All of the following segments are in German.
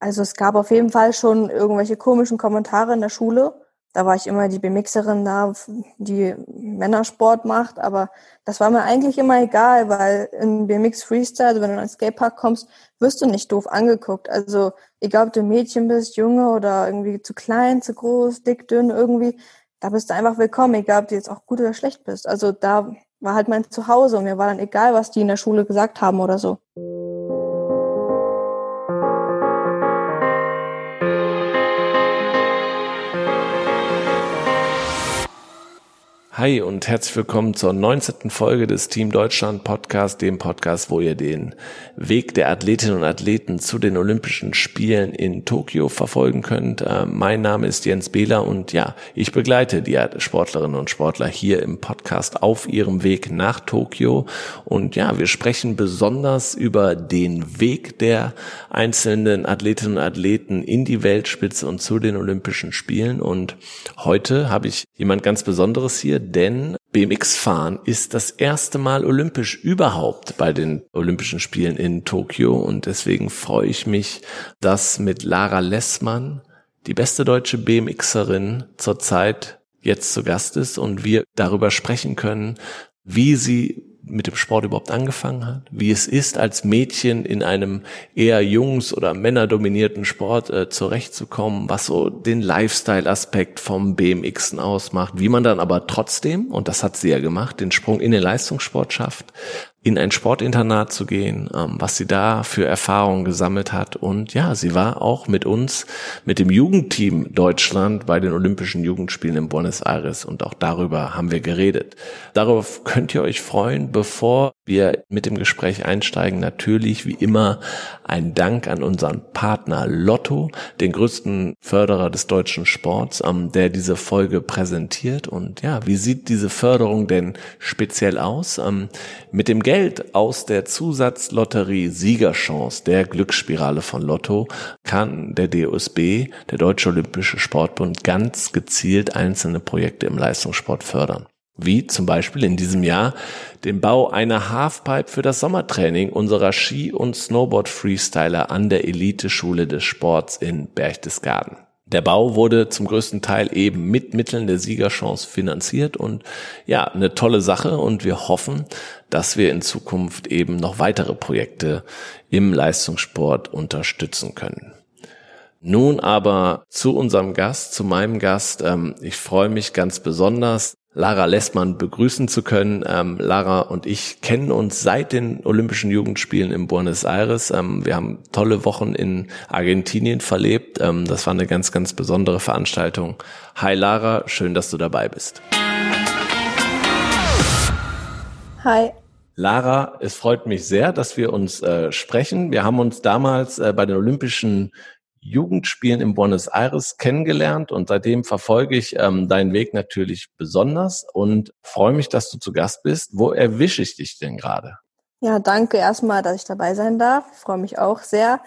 Also es gab auf jeden Fall schon irgendwelche komischen Kommentare in der Schule. Da war ich immer die Bemixerin da, die Männersport macht, aber das war mir eigentlich immer egal, weil im BMX Freestyle, also wenn du in einen Skatepark kommst, wirst du nicht doof angeguckt. Also egal, ob du Mädchen bist, Junge oder irgendwie zu klein, zu groß, dick, dünn, irgendwie, da bist du einfach willkommen, egal ob du jetzt auch gut oder schlecht bist. Also da war halt mein Zuhause und mir war dann egal, was die in der Schule gesagt haben oder so. Hi und herzlich willkommen zur 19. Folge des Team Deutschland Podcast, dem Podcast, wo ihr den Weg der Athletinnen und Athleten zu den Olympischen Spielen in Tokio verfolgen könnt. Äh, mein Name ist Jens Behler und ja, ich begleite die Sportlerinnen und Sportler hier im Podcast auf ihrem Weg nach Tokio. Und ja, wir sprechen besonders über den Weg der einzelnen Athletinnen und Athleten in die Weltspitze und zu den Olympischen Spielen. Und heute habe ich jemand ganz Besonderes hier, denn BMX-Fahren ist das erste Mal olympisch überhaupt bei den Olympischen Spielen in Tokio. Und deswegen freue ich mich, dass mit Lara Lessmann, die beste deutsche BMXerin zurzeit jetzt zu Gast ist und wir darüber sprechen können, wie sie mit dem Sport überhaupt angefangen hat, wie es ist, als Mädchen in einem eher jungs- oder männerdominierten Sport äh, zurechtzukommen, was so den Lifestyle-Aspekt vom BMXen ausmacht, wie man dann aber trotzdem, und das hat sie ja gemacht, den Sprung in den Leistungssport schafft, in ein Sportinternat zu gehen, ähm, was sie da für Erfahrungen gesammelt hat. Und ja, sie war auch mit uns, mit dem Jugendteam Deutschland bei den Olympischen Jugendspielen in Buenos Aires. Und auch darüber haben wir geredet. Darauf könnt ihr euch freuen, bevor wir mit dem Gespräch einsteigen. Natürlich, wie immer, ein Dank an unseren Partner Lotto, den größten Förderer des deutschen Sports, ähm, der diese Folge präsentiert. Und ja, wie sieht diese Förderung denn speziell aus? Ähm, mit dem Geld Geld aus der Zusatzlotterie Siegerchance, der Glücksspirale von Lotto, kann der DOSB, der Deutsche Olympische Sportbund, ganz gezielt einzelne Projekte im Leistungssport fördern. Wie zum Beispiel in diesem Jahr den Bau einer Halfpipe für das Sommertraining unserer Ski- und Snowboard-Freestyler an der Elite-Schule des Sports in Berchtesgaden. Der Bau wurde zum größten Teil eben mit Mitteln der Siegerchance finanziert und ja, eine tolle Sache und wir hoffen, dass wir in Zukunft eben noch weitere Projekte im Leistungssport unterstützen können. Nun aber zu unserem Gast, zu meinem Gast. Ähm, ich freue mich ganz besonders, Lara Lessmann begrüßen zu können. Ähm, Lara und ich kennen uns seit den Olympischen Jugendspielen in Buenos Aires. Ähm, wir haben tolle Wochen in Argentinien verlebt. Ähm, das war eine ganz, ganz besondere Veranstaltung. Hi Lara, schön, dass du dabei bist. Hi. Lara, es freut mich sehr, dass wir uns äh, sprechen. Wir haben uns damals äh, bei den Olympischen Jugendspielen in Buenos Aires kennengelernt und seitdem verfolge ich ähm, deinen Weg natürlich besonders und freue mich, dass du zu Gast bist. Wo erwische ich dich denn gerade? Ja, danke erstmal, dass ich dabei sein darf. Ich freue mich auch sehr.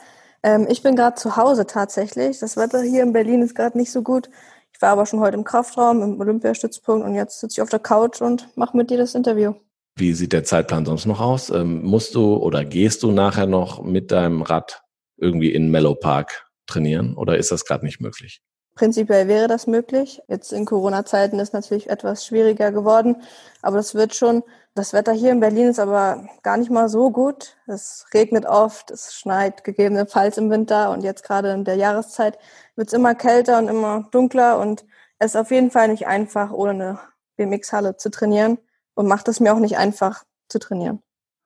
Ähm, ich bin gerade zu Hause tatsächlich. Das Wetter hier in Berlin ist gerade nicht so gut. Ich war aber schon heute im Kraftraum, im Olympiastützpunkt und jetzt sitze ich auf der Couch und mache mit dir das Interview. Wie sieht der Zeitplan sonst noch aus? Ähm, musst du oder gehst du nachher noch mit deinem Rad irgendwie in Mellow Park trainieren oder ist das gerade nicht möglich? Prinzipiell wäre das möglich. Jetzt in Corona-Zeiten ist natürlich etwas schwieriger geworden, aber das wird schon. Das Wetter hier in Berlin ist aber gar nicht mal so gut. Es regnet oft, es schneit gegebenenfalls im Winter und jetzt gerade in der Jahreszeit wird es immer kälter und immer dunkler und es ist auf jeden Fall nicht einfach, ohne eine BMX-Halle zu trainieren und macht es mir auch nicht einfach zu trainieren.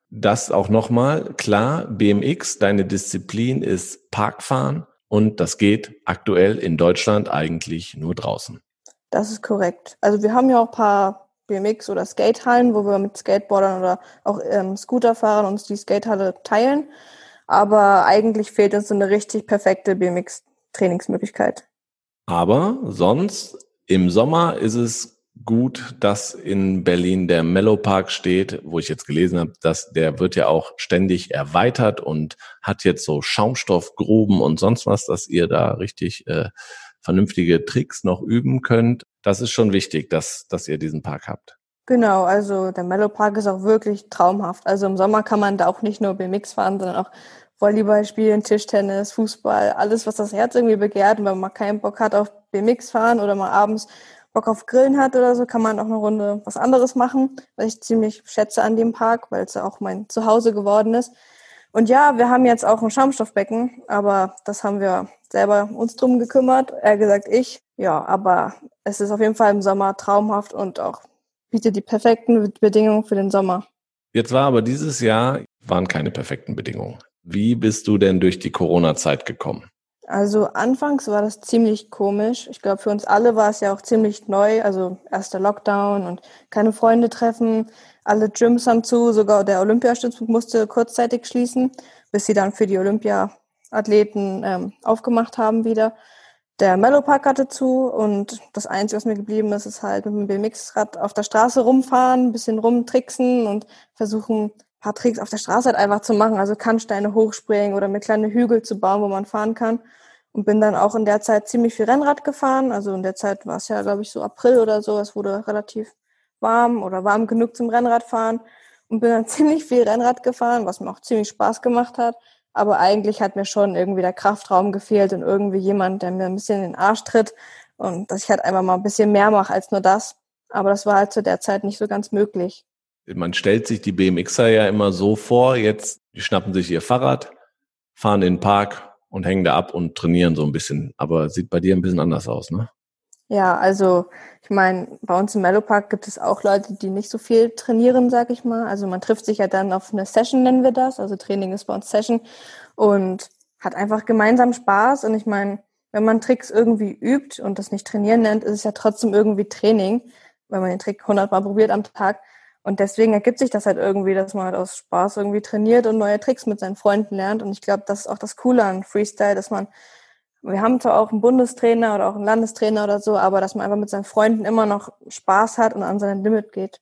Das auch nochmal, klar, BMX, deine Disziplin ist Parkfahren und das geht aktuell in Deutschland eigentlich nur draußen. Das ist korrekt. Also wir haben ja auch ein paar BMX- oder Skatehallen, wo wir mit Skateboardern oder auch ähm, Scooterfahrern uns die Skatehalle teilen. Aber eigentlich fehlt uns so eine richtig perfekte BMX-Trainingsmöglichkeit. Aber sonst im Sommer ist es gut, dass in Berlin der Mellow Park steht, wo ich jetzt gelesen habe, dass der wird ja auch ständig erweitert und hat jetzt so Schaumstoffgruben und sonst was, dass ihr da richtig äh, vernünftige Tricks noch üben könnt. Das ist schon wichtig, dass, dass ihr diesen Park habt. Genau, also der Mellow Park ist auch wirklich traumhaft. Also im Sommer kann man da auch nicht nur BMX fahren, sondern auch Volleyball spielen, Tischtennis, Fußball, alles, was das Herz irgendwie begehrt. Und wenn man keinen Bock hat auf BMX fahren oder mal abends Bock auf Grillen hat oder so, kann man auch eine Runde was anderes machen, was ich ziemlich schätze an dem Park, weil es ja auch mein Zuhause geworden ist. Und ja, wir haben jetzt auch ein Schaumstoffbecken, aber das haben wir selber uns drum gekümmert. Er gesagt ich. Ja, aber es ist auf jeden Fall im Sommer traumhaft und auch bietet die perfekten Bedingungen für den Sommer. Jetzt war aber dieses Jahr waren keine perfekten Bedingungen. Wie bist du denn durch die Corona-Zeit gekommen? Also anfangs war das ziemlich komisch. Ich glaube, für uns alle war es ja auch ziemlich neu. Also erster Lockdown und keine Freunde treffen. Alle Gyms haben zu, sogar der Olympiastützpunkt musste kurzzeitig schließen, bis sie dann für die Olympia-Athleten ähm, aufgemacht haben wieder. Der Mellow-Park hatte zu und das Einzige, was mir geblieben ist, ist halt mit dem BMX-Rad auf der Straße rumfahren, ein bisschen rumtricksen und versuchen, paar Tricks auf der Straße halt einfach zu machen. Also Kannsteine hochspringen oder mir kleine Hügel zu bauen, wo man fahren kann und bin dann auch in der Zeit ziemlich viel Rennrad gefahren. Also in der Zeit war es ja, glaube ich, so April oder so. Es wurde relativ warm oder warm genug zum Rennradfahren und bin dann ziemlich viel Rennrad gefahren, was mir auch ziemlich Spaß gemacht hat. Aber eigentlich hat mir schon irgendwie der Kraftraum gefehlt und irgendwie jemand, der mir ein bisschen in den Arsch tritt und dass ich halt einfach mal ein bisschen mehr mache als nur das. Aber das war halt zu der Zeit nicht so ganz möglich. Man stellt sich die BMXer ja immer so vor, jetzt, die schnappen sich ihr Fahrrad, fahren in den Park, und hängen da ab und trainieren so ein bisschen. Aber sieht bei dir ein bisschen anders aus, ne? Ja, also ich meine, bei uns im Mellow Park gibt es auch Leute, die nicht so viel trainieren, sag ich mal. Also man trifft sich ja dann auf eine Session, nennen wir das. Also Training ist bei uns Session und hat einfach gemeinsam Spaß. Und ich meine, wenn man Tricks irgendwie übt und das nicht trainieren nennt, ist es ja trotzdem irgendwie Training, wenn man den Trick hundertmal probiert am Tag. Und deswegen ergibt sich das halt irgendwie, dass man halt aus Spaß irgendwie trainiert und neue Tricks mit seinen Freunden lernt. Und ich glaube, das ist auch das Coole an Freestyle, dass man, wir haben zwar auch einen Bundestrainer oder auch einen Landestrainer oder so, aber dass man einfach mit seinen Freunden immer noch Spaß hat und an sein Limit geht.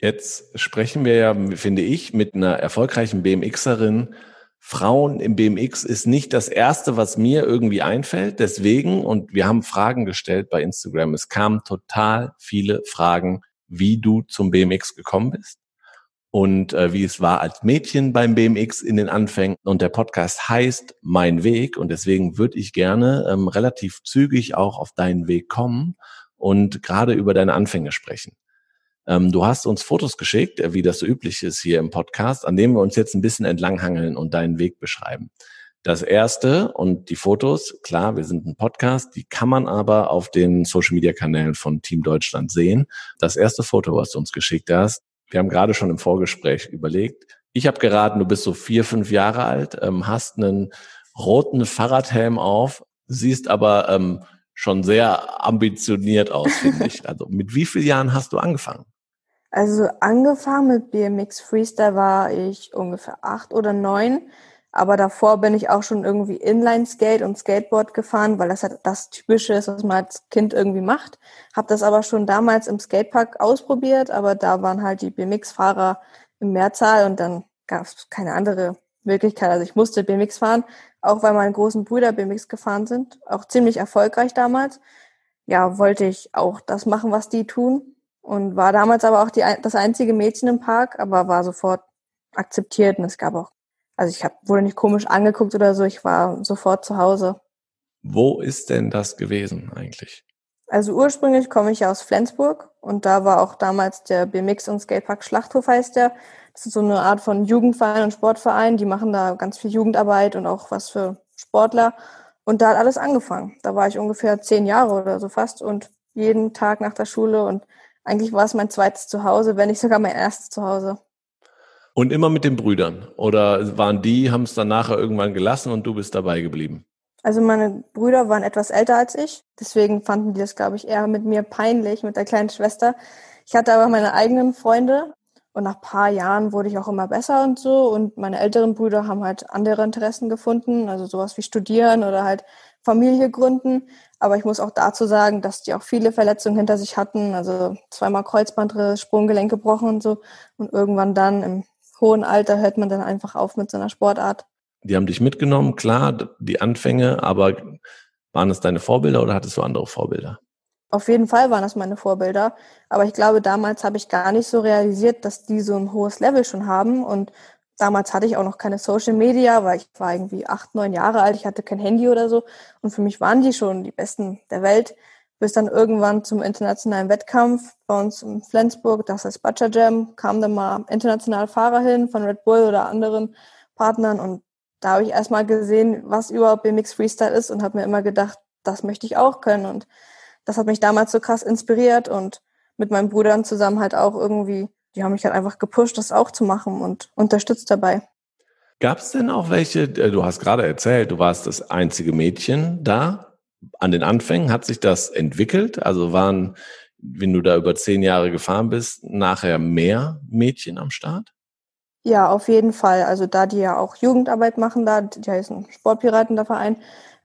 Jetzt sprechen wir ja, finde ich, mit einer erfolgreichen BMXerin. Frauen im BMX ist nicht das erste, was mir irgendwie einfällt. Deswegen, und wir haben Fragen gestellt bei Instagram. Es kamen total viele Fragen wie du zum BMX gekommen bist und äh, wie es war als Mädchen beim BMX in den Anfängen. Und der Podcast heißt Mein Weg und deswegen würde ich gerne ähm, relativ zügig auch auf deinen Weg kommen und gerade über deine Anfänge sprechen. Ähm, du hast uns Fotos geschickt, äh, wie das so üblich ist hier im Podcast, an dem wir uns jetzt ein bisschen entlanghangeln und deinen Weg beschreiben. Das erste und die Fotos, klar, wir sind ein Podcast, die kann man aber auf den Social Media Kanälen von Team Deutschland sehen. Das erste Foto, was du uns geschickt hast, wir haben gerade schon im Vorgespräch überlegt. Ich habe geraten, du bist so vier, fünf Jahre alt, ähm, hast einen roten Fahrradhelm auf, siehst aber ähm, schon sehr ambitioniert aus, finde ich. Also mit wie vielen Jahren hast du angefangen? Also angefangen mit BMX Freestyle war ich ungefähr acht oder neun. Aber davor bin ich auch schon irgendwie Inline-Skate und Skateboard gefahren, weil das halt das Typische ist, was man als Kind irgendwie macht. Hab das aber schon damals im Skatepark ausprobiert, aber da waren halt die BMX-Fahrer im Mehrzahl und dann gab es keine andere Möglichkeit. Also ich musste BMX fahren, auch weil meine großen Brüder BMX gefahren sind. Auch ziemlich erfolgreich damals. Ja, wollte ich auch das machen, was die tun. Und war damals aber auch die, das einzige Mädchen im Park, aber war sofort akzeptiert und es gab auch also ich hab, wurde nicht komisch angeguckt oder so, ich war sofort zu Hause. Wo ist denn das gewesen eigentlich? Also ursprünglich komme ich ja aus Flensburg und da war auch damals der BMX und Skatepark Schlachthof heißt der. Das ist so eine Art von Jugendverein und Sportverein, die machen da ganz viel Jugendarbeit und auch was für Sportler. Und da hat alles angefangen. Da war ich ungefähr zehn Jahre oder so fast und jeden Tag nach der Schule und eigentlich war es mein zweites Zuhause, wenn nicht sogar mein erstes Zuhause. Und immer mit den Brüdern? Oder waren die, haben es dann nachher irgendwann gelassen und du bist dabei geblieben? Also meine Brüder waren etwas älter als ich, deswegen fanden die das, glaube ich, eher mit mir peinlich, mit der kleinen Schwester. Ich hatte aber meine eigenen Freunde und nach paar Jahren wurde ich auch immer besser und so. Und meine älteren Brüder haben halt andere Interessen gefunden, also sowas wie studieren oder halt Familie gründen. Aber ich muss auch dazu sagen, dass die auch viele Verletzungen hinter sich hatten, also zweimal Kreuzbandriss, Sprunggelenk gebrochen und so. Und irgendwann dann im hohen Alter hört man dann einfach auf mit so einer Sportart. Die haben dich mitgenommen, klar, die Anfänge, aber waren es deine Vorbilder oder hattest du andere Vorbilder? Auf jeden Fall waren das meine Vorbilder, aber ich glaube, damals habe ich gar nicht so realisiert, dass die so ein hohes Level schon haben und damals hatte ich auch noch keine Social Media, weil ich war irgendwie acht, neun Jahre alt, ich hatte kein Handy oder so. Und für mich waren die schon die Besten der Welt. Bis dann irgendwann zum internationalen Wettkampf bei uns in Flensburg, das heißt Butcher Jam, kamen dann mal internationale Fahrer hin von Red Bull oder anderen Partnern und da habe ich erstmal gesehen, was überhaupt BMX Freestyle ist und habe mir immer gedacht, das möchte ich auch können und das hat mich damals so krass inspiriert und mit meinen Brüdern zusammen halt auch irgendwie die haben mich halt einfach gepusht, das auch zu machen und unterstützt dabei. Gab es denn auch welche, äh, du hast gerade erzählt, du warst das einzige Mädchen da. An den Anfängen hat sich das entwickelt? Also waren, wenn du da über zehn Jahre gefahren bist, nachher mehr Mädchen am Start? Ja, auf jeden Fall. Also da die ja auch Jugendarbeit machen, da, die heißen Sportpiraten, der Verein,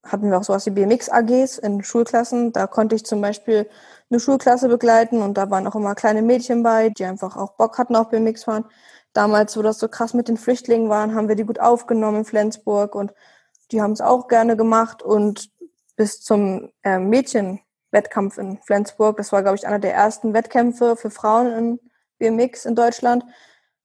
hatten wir auch sowas wie BMX-AGs in Schulklassen. Da konnte ich zum Beispiel eine Schulklasse begleiten und da waren auch immer kleine Mädchen bei, die einfach auch Bock hatten auf BMX fahren. Damals, wo das so krass mit den Flüchtlingen waren, haben wir die gut aufgenommen in Flensburg und die haben es auch gerne gemacht und bis zum äh, Mädchenwettkampf in Flensburg, das war, glaube ich, einer der ersten Wettkämpfe für Frauen in BMX in Deutschland.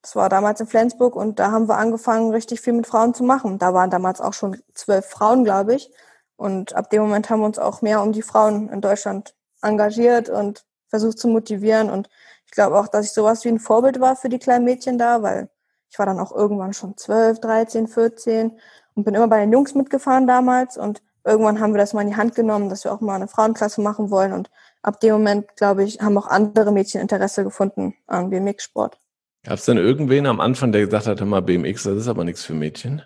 Das war damals in Flensburg und da haben wir angefangen, richtig viel mit Frauen zu machen. Da waren damals auch schon zwölf Frauen, glaube ich. Und ab dem Moment haben wir uns auch mehr um die Frauen in Deutschland engagiert und versucht zu motivieren. Und ich glaube auch, dass ich sowas wie ein Vorbild war für die kleinen Mädchen da, weil ich war dann auch irgendwann schon 12, 13, 14 und bin immer bei den Jungs mitgefahren damals. Und irgendwann haben wir das mal in die Hand genommen, dass wir auch mal eine Frauenklasse machen wollen. Und ab dem Moment, glaube ich, haben auch andere Mädchen Interesse gefunden an BMX-Sport. Gab es denn irgendwen am Anfang, der gesagt hat, mal BMX, das ist aber nichts für Mädchen?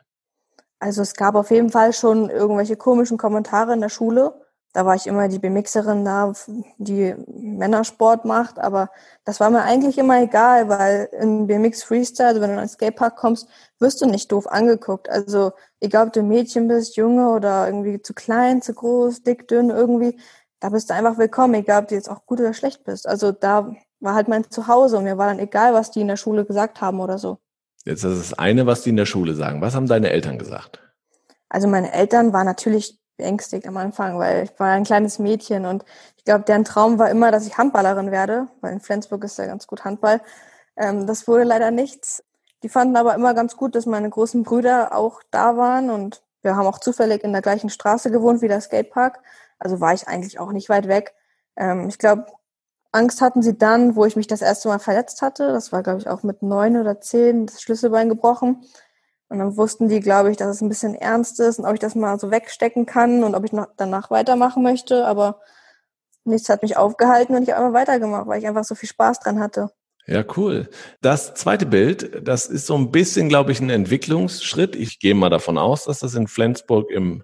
Also es gab auf jeden Fall schon irgendwelche komischen Kommentare in der Schule da war ich immer die Bemixerin da, die Männersport macht, aber das war mir eigentlich immer egal, weil in BMX Freestyle, also wenn du in einen Skatepark kommst, wirst du nicht doof angeguckt. Also egal, ob du Mädchen bist, Junge oder irgendwie zu klein, zu groß, dick, dünn, irgendwie, da bist du einfach willkommen, egal ob du jetzt auch gut oder schlecht bist. Also da war halt mein Zuhause und mir war dann egal, was die in der Schule gesagt haben oder so. Jetzt das ist das eine, was die in der Schule sagen. Was haben deine Eltern gesagt? Also meine Eltern waren natürlich beängstigt am Anfang, weil ich war ein kleines Mädchen und ich glaube, deren Traum war immer, dass ich Handballerin werde, weil in Flensburg ist ja ganz gut Handball. Ähm, das wurde leider nichts. Die fanden aber immer ganz gut, dass meine großen Brüder auch da waren und wir haben auch zufällig in der gleichen Straße gewohnt wie der Skatepark. Also war ich eigentlich auch nicht weit weg. Ähm, ich glaube, Angst hatten sie dann, wo ich mich das erste Mal verletzt hatte. Das war, glaube ich, auch mit neun oder zehn das Schlüsselbein gebrochen. Und dann wussten die, glaube ich, dass es ein bisschen ernst ist und ob ich das mal so wegstecken kann und ob ich noch danach weitermachen möchte. Aber nichts hat mich aufgehalten und ich habe einfach weitergemacht, weil ich einfach so viel Spaß dran hatte. Ja, cool. Das zweite Bild, das ist so ein bisschen, glaube ich, ein Entwicklungsschritt. Ich gehe mal davon aus, dass das in Flensburg im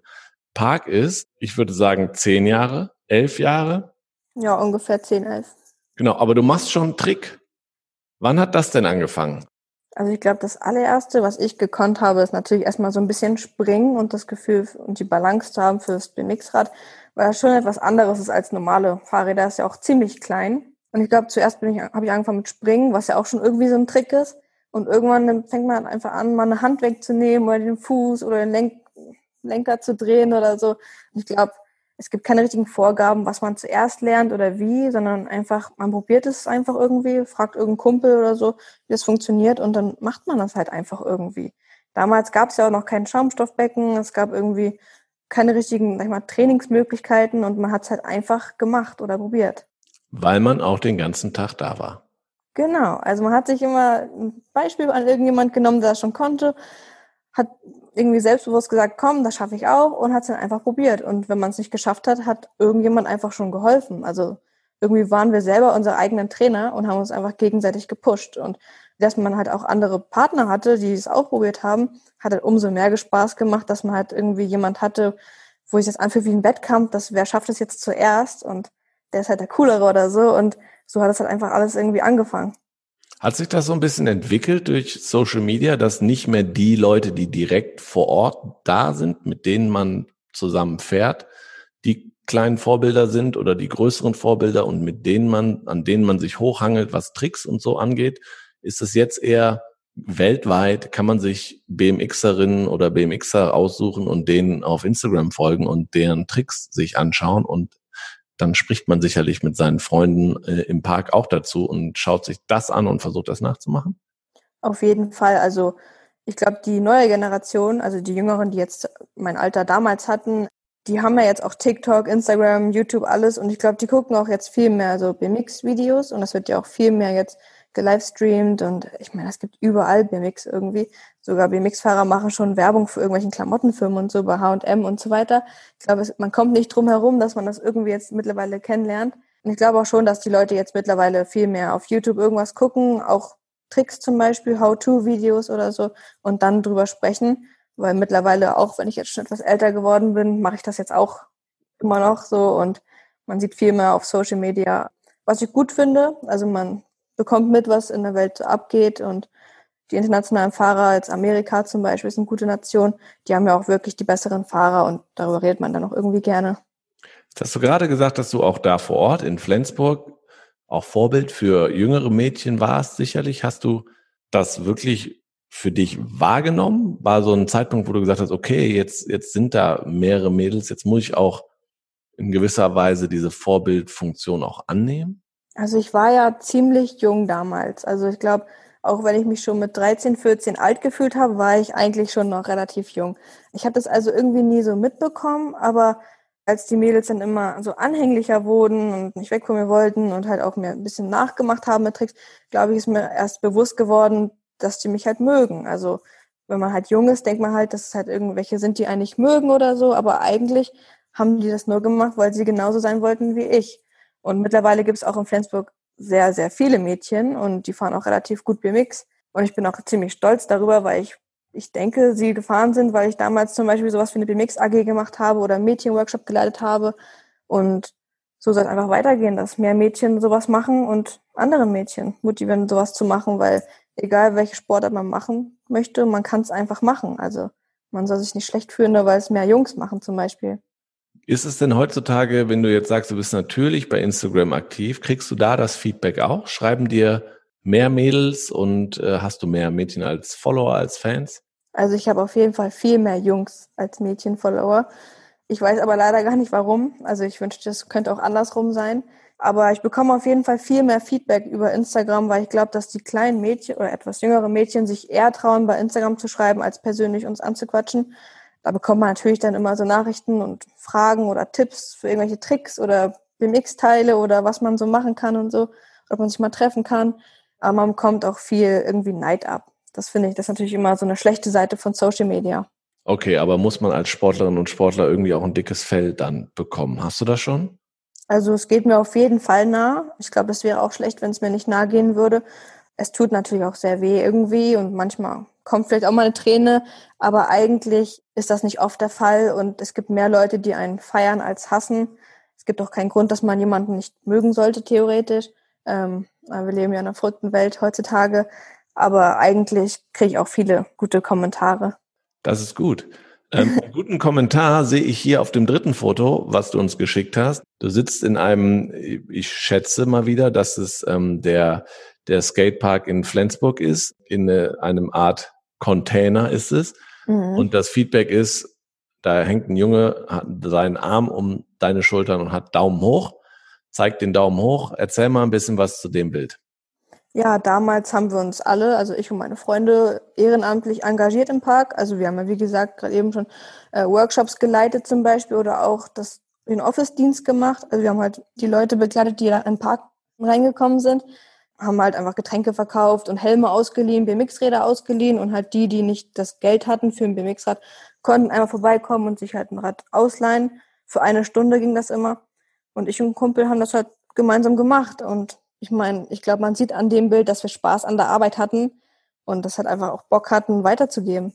Park ist. Ich würde sagen zehn Jahre, elf Jahre. Ja, ungefähr zehn, elf. Genau, aber du machst schon einen Trick. Wann hat das denn angefangen? Also ich glaube, das allererste, was ich gekonnt habe, ist natürlich erstmal so ein bisschen springen und das Gefühl und die Balance zu haben fürs BMX-Rad, weil das schon etwas anderes ist als normale Fahrräder. ist ja auch ziemlich klein. Und ich glaube, zuerst bin ich, habe ich angefangen mit Springen, was ja auch schon irgendwie so ein Trick ist. Und irgendwann fängt man einfach an, mal eine Hand wegzunehmen oder den Fuß oder den Lenk Lenker zu drehen oder so. Und ich glaube, es gibt keine richtigen Vorgaben, was man zuerst lernt oder wie, sondern einfach, man probiert es einfach irgendwie, fragt irgendeinen Kumpel oder so, wie das funktioniert und dann macht man das halt einfach irgendwie. Damals gab es ja auch noch kein Schaumstoffbecken, es gab irgendwie keine richtigen, sag ich mal, Trainingsmöglichkeiten und man hat es halt einfach gemacht oder probiert. Weil man auch den ganzen Tag da war. Genau, also man hat sich immer ein Beispiel an irgendjemand genommen, der das schon konnte, hat irgendwie selbstbewusst gesagt, komm, das schaffe ich auch und hat es dann einfach probiert. Und wenn man es nicht geschafft hat, hat irgendjemand einfach schon geholfen. Also irgendwie waren wir selber unsere eigenen Trainer und haben uns einfach gegenseitig gepusht. Und dass man halt auch andere Partner hatte, die es auch probiert haben, hat halt umso mehr Spaß gemacht, dass man halt irgendwie jemand hatte, wo ich das anfühlt wie ein Wettkampf, dass wer schafft es jetzt zuerst und der ist halt der coolere oder so. Und so hat es halt einfach alles irgendwie angefangen. Hat sich das so ein bisschen entwickelt durch Social Media, dass nicht mehr die Leute, die direkt vor Ort da sind, mit denen man zusammen fährt, die kleinen Vorbilder sind oder die größeren Vorbilder und mit denen man, an denen man sich hochhangelt, was Tricks und so angeht? Ist es jetzt eher weltweit, kann man sich BMXerinnen oder BMXer aussuchen und denen auf Instagram folgen und deren Tricks sich anschauen und dann spricht man sicherlich mit seinen Freunden äh, im Park auch dazu und schaut sich das an und versucht das nachzumachen? Auf jeden Fall. Also ich glaube, die neue Generation, also die Jüngeren, die jetzt mein Alter damals hatten, die haben ja jetzt auch TikTok, Instagram, YouTube, alles. Und ich glaube, die gucken auch jetzt viel mehr so BMX-Videos und das wird ja auch viel mehr jetzt gelivestreamt und ich meine, es gibt überall BMX irgendwie. Sogar BMX-Fahrer machen schon Werbung für irgendwelchen Klamottenfirmen und so bei H&M und so weiter. Ich glaube, man kommt nicht drum herum, dass man das irgendwie jetzt mittlerweile kennenlernt. Und ich glaube auch schon, dass die Leute jetzt mittlerweile viel mehr auf YouTube irgendwas gucken, auch Tricks zum Beispiel, How-to-Videos oder so und dann drüber sprechen. Weil mittlerweile, auch wenn ich jetzt schon etwas älter geworden bin, mache ich das jetzt auch immer noch so und man sieht viel mehr auf Social Media, was ich gut finde. Also man bekommt mit, was in der Welt abgeht und die internationalen Fahrer, jetzt Amerika zum Beispiel, ist eine gute Nation, die haben ja auch wirklich die besseren Fahrer und darüber redet man dann auch irgendwie gerne. Jetzt hast du gerade gesagt, dass du auch da vor Ort in Flensburg auch Vorbild für jüngere Mädchen warst. Sicherlich hast du das wirklich für dich wahrgenommen? War so ein Zeitpunkt, wo du gesagt hast, okay, jetzt, jetzt sind da mehrere Mädels, jetzt muss ich auch in gewisser Weise diese Vorbildfunktion auch annehmen? Also ich war ja ziemlich jung damals. Also ich glaube, auch wenn ich mich schon mit 13, 14 alt gefühlt habe, war ich eigentlich schon noch relativ jung. Ich habe das also irgendwie nie so mitbekommen, aber als die Mädels dann immer so anhänglicher wurden und nicht weg von mir wollten und halt auch mir ein bisschen nachgemacht haben mit Tricks, glaube ich, ist mir erst bewusst geworden, dass die mich halt mögen. Also wenn man halt jung ist, denkt man halt, dass es halt irgendwelche sind, die eigentlich mögen oder so, aber eigentlich haben die das nur gemacht, weil sie genauso sein wollten wie ich. Und mittlerweile gibt es auch in Flensburg sehr, sehr viele Mädchen und die fahren auch relativ gut BMX. Und ich bin auch ziemlich stolz darüber, weil ich ich denke, sie gefahren sind, weil ich damals zum Beispiel sowas wie eine BMX AG gemacht habe oder einen Mädchenworkshop geleitet habe. Und so soll es einfach weitergehen, dass mehr Mädchen sowas machen und andere Mädchen motivieren, sowas zu machen, weil egal welche Sportart man machen möchte, man kann es einfach machen. Also man soll sich nicht schlecht fühlen, nur weil es mehr Jungs machen zum Beispiel. Ist es denn heutzutage, wenn du jetzt sagst, du bist natürlich bei Instagram aktiv, kriegst du da das Feedback auch? Schreiben dir mehr Mädels und äh, hast du mehr Mädchen als Follower, als Fans? Also ich habe auf jeden Fall viel mehr Jungs als Mädchen-Follower. Ich weiß aber leider gar nicht warum. Also ich wünschte, es könnte auch andersrum sein. Aber ich bekomme auf jeden Fall viel mehr Feedback über Instagram, weil ich glaube, dass die kleinen Mädchen oder etwas jüngere Mädchen sich eher trauen, bei Instagram zu schreiben, als persönlich uns anzuquatschen. Da bekommt man natürlich dann immer so Nachrichten und Fragen oder Tipps für irgendwelche Tricks oder BMX-Teile oder was man so machen kann und so, ob man sich mal treffen kann. Aber man bekommt auch viel irgendwie Neid ab. Das finde ich, das ist natürlich immer so eine schlechte Seite von Social Media. Okay, aber muss man als Sportlerin und Sportler irgendwie auch ein dickes Fell dann bekommen? Hast du das schon? Also es geht mir auf jeden Fall nah. Ich glaube, es wäre auch schlecht, wenn es mir nicht nahe gehen würde. Es tut natürlich auch sehr weh irgendwie und manchmal kommt vielleicht auch mal eine Träne, aber eigentlich ist das nicht oft der Fall und es gibt mehr Leute, die einen feiern als hassen. Es gibt auch keinen Grund, dass man jemanden nicht mögen sollte, theoretisch. Ähm, wir leben ja in einer verrückten Welt heutzutage, aber eigentlich kriege ich auch viele gute Kommentare. Das ist gut. Ähm, einen guten Kommentar sehe ich hier auf dem dritten Foto, was du uns geschickt hast. Du sitzt in einem, ich schätze mal wieder, dass es ähm, der, der Skatepark in Flensburg ist. In eine, einem Art Container ist es. Mhm. Und das Feedback ist, da hängt ein Junge, hat seinen Arm um deine Schultern und hat Daumen hoch. Zeigt den Daumen hoch. Erzähl mal ein bisschen was zu dem Bild. Ja, damals haben wir uns alle, also ich und meine Freunde, ehrenamtlich engagiert im Park. Also wir haben ja, wie gesagt, gerade eben schon äh, Workshops geleitet zum Beispiel oder auch das, den Office-Dienst gemacht. Also wir haben halt die Leute begleitet, die da in den Park reingekommen sind, haben halt einfach Getränke verkauft und Helme ausgeliehen, BMX-Räder ausgeliehen und halt die, die nicht das Geld hatten für ein BMX-Rad, konnten einfach vorbeikommen und sich halt ein Rad ausleihen. Für eine Stunde ging das immer. Und ich und ein Kumpel haben das halt gemeinsam gemacht und ich meine, ich glaube, man sieht an dem Bild, dass wir Spaß an der Arbeit hatten und das halt einfach auch Bock hatten, weiterzugeben.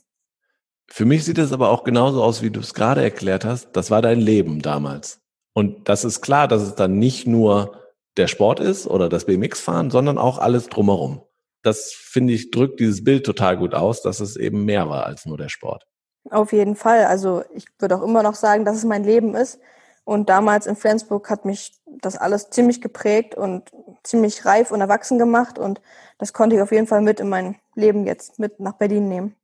Für mich sieht es aber auch genauso aus, wie du es gerade erklärt hast. Das war dein Leben damals. Und das ist klar, dass es dann nicht nur der Sport ist oder das BMX-Fahren, sondern auch alles drumherum. Das finde ich drückt dieses Bild total gut aus, dass es eben mehr war als nur der Sport. Auf jeden Fall. Also ich würde auch immer noch sagen, dass es mein Leben ist. Und damals in Flensburg hat mich das alles ziemlich geprägt und ziemlich reif und erwachsen gemacht. Und das konnte ich auf jeden Fall mit in mein Leben jetzt mit nach Berlin nehmen.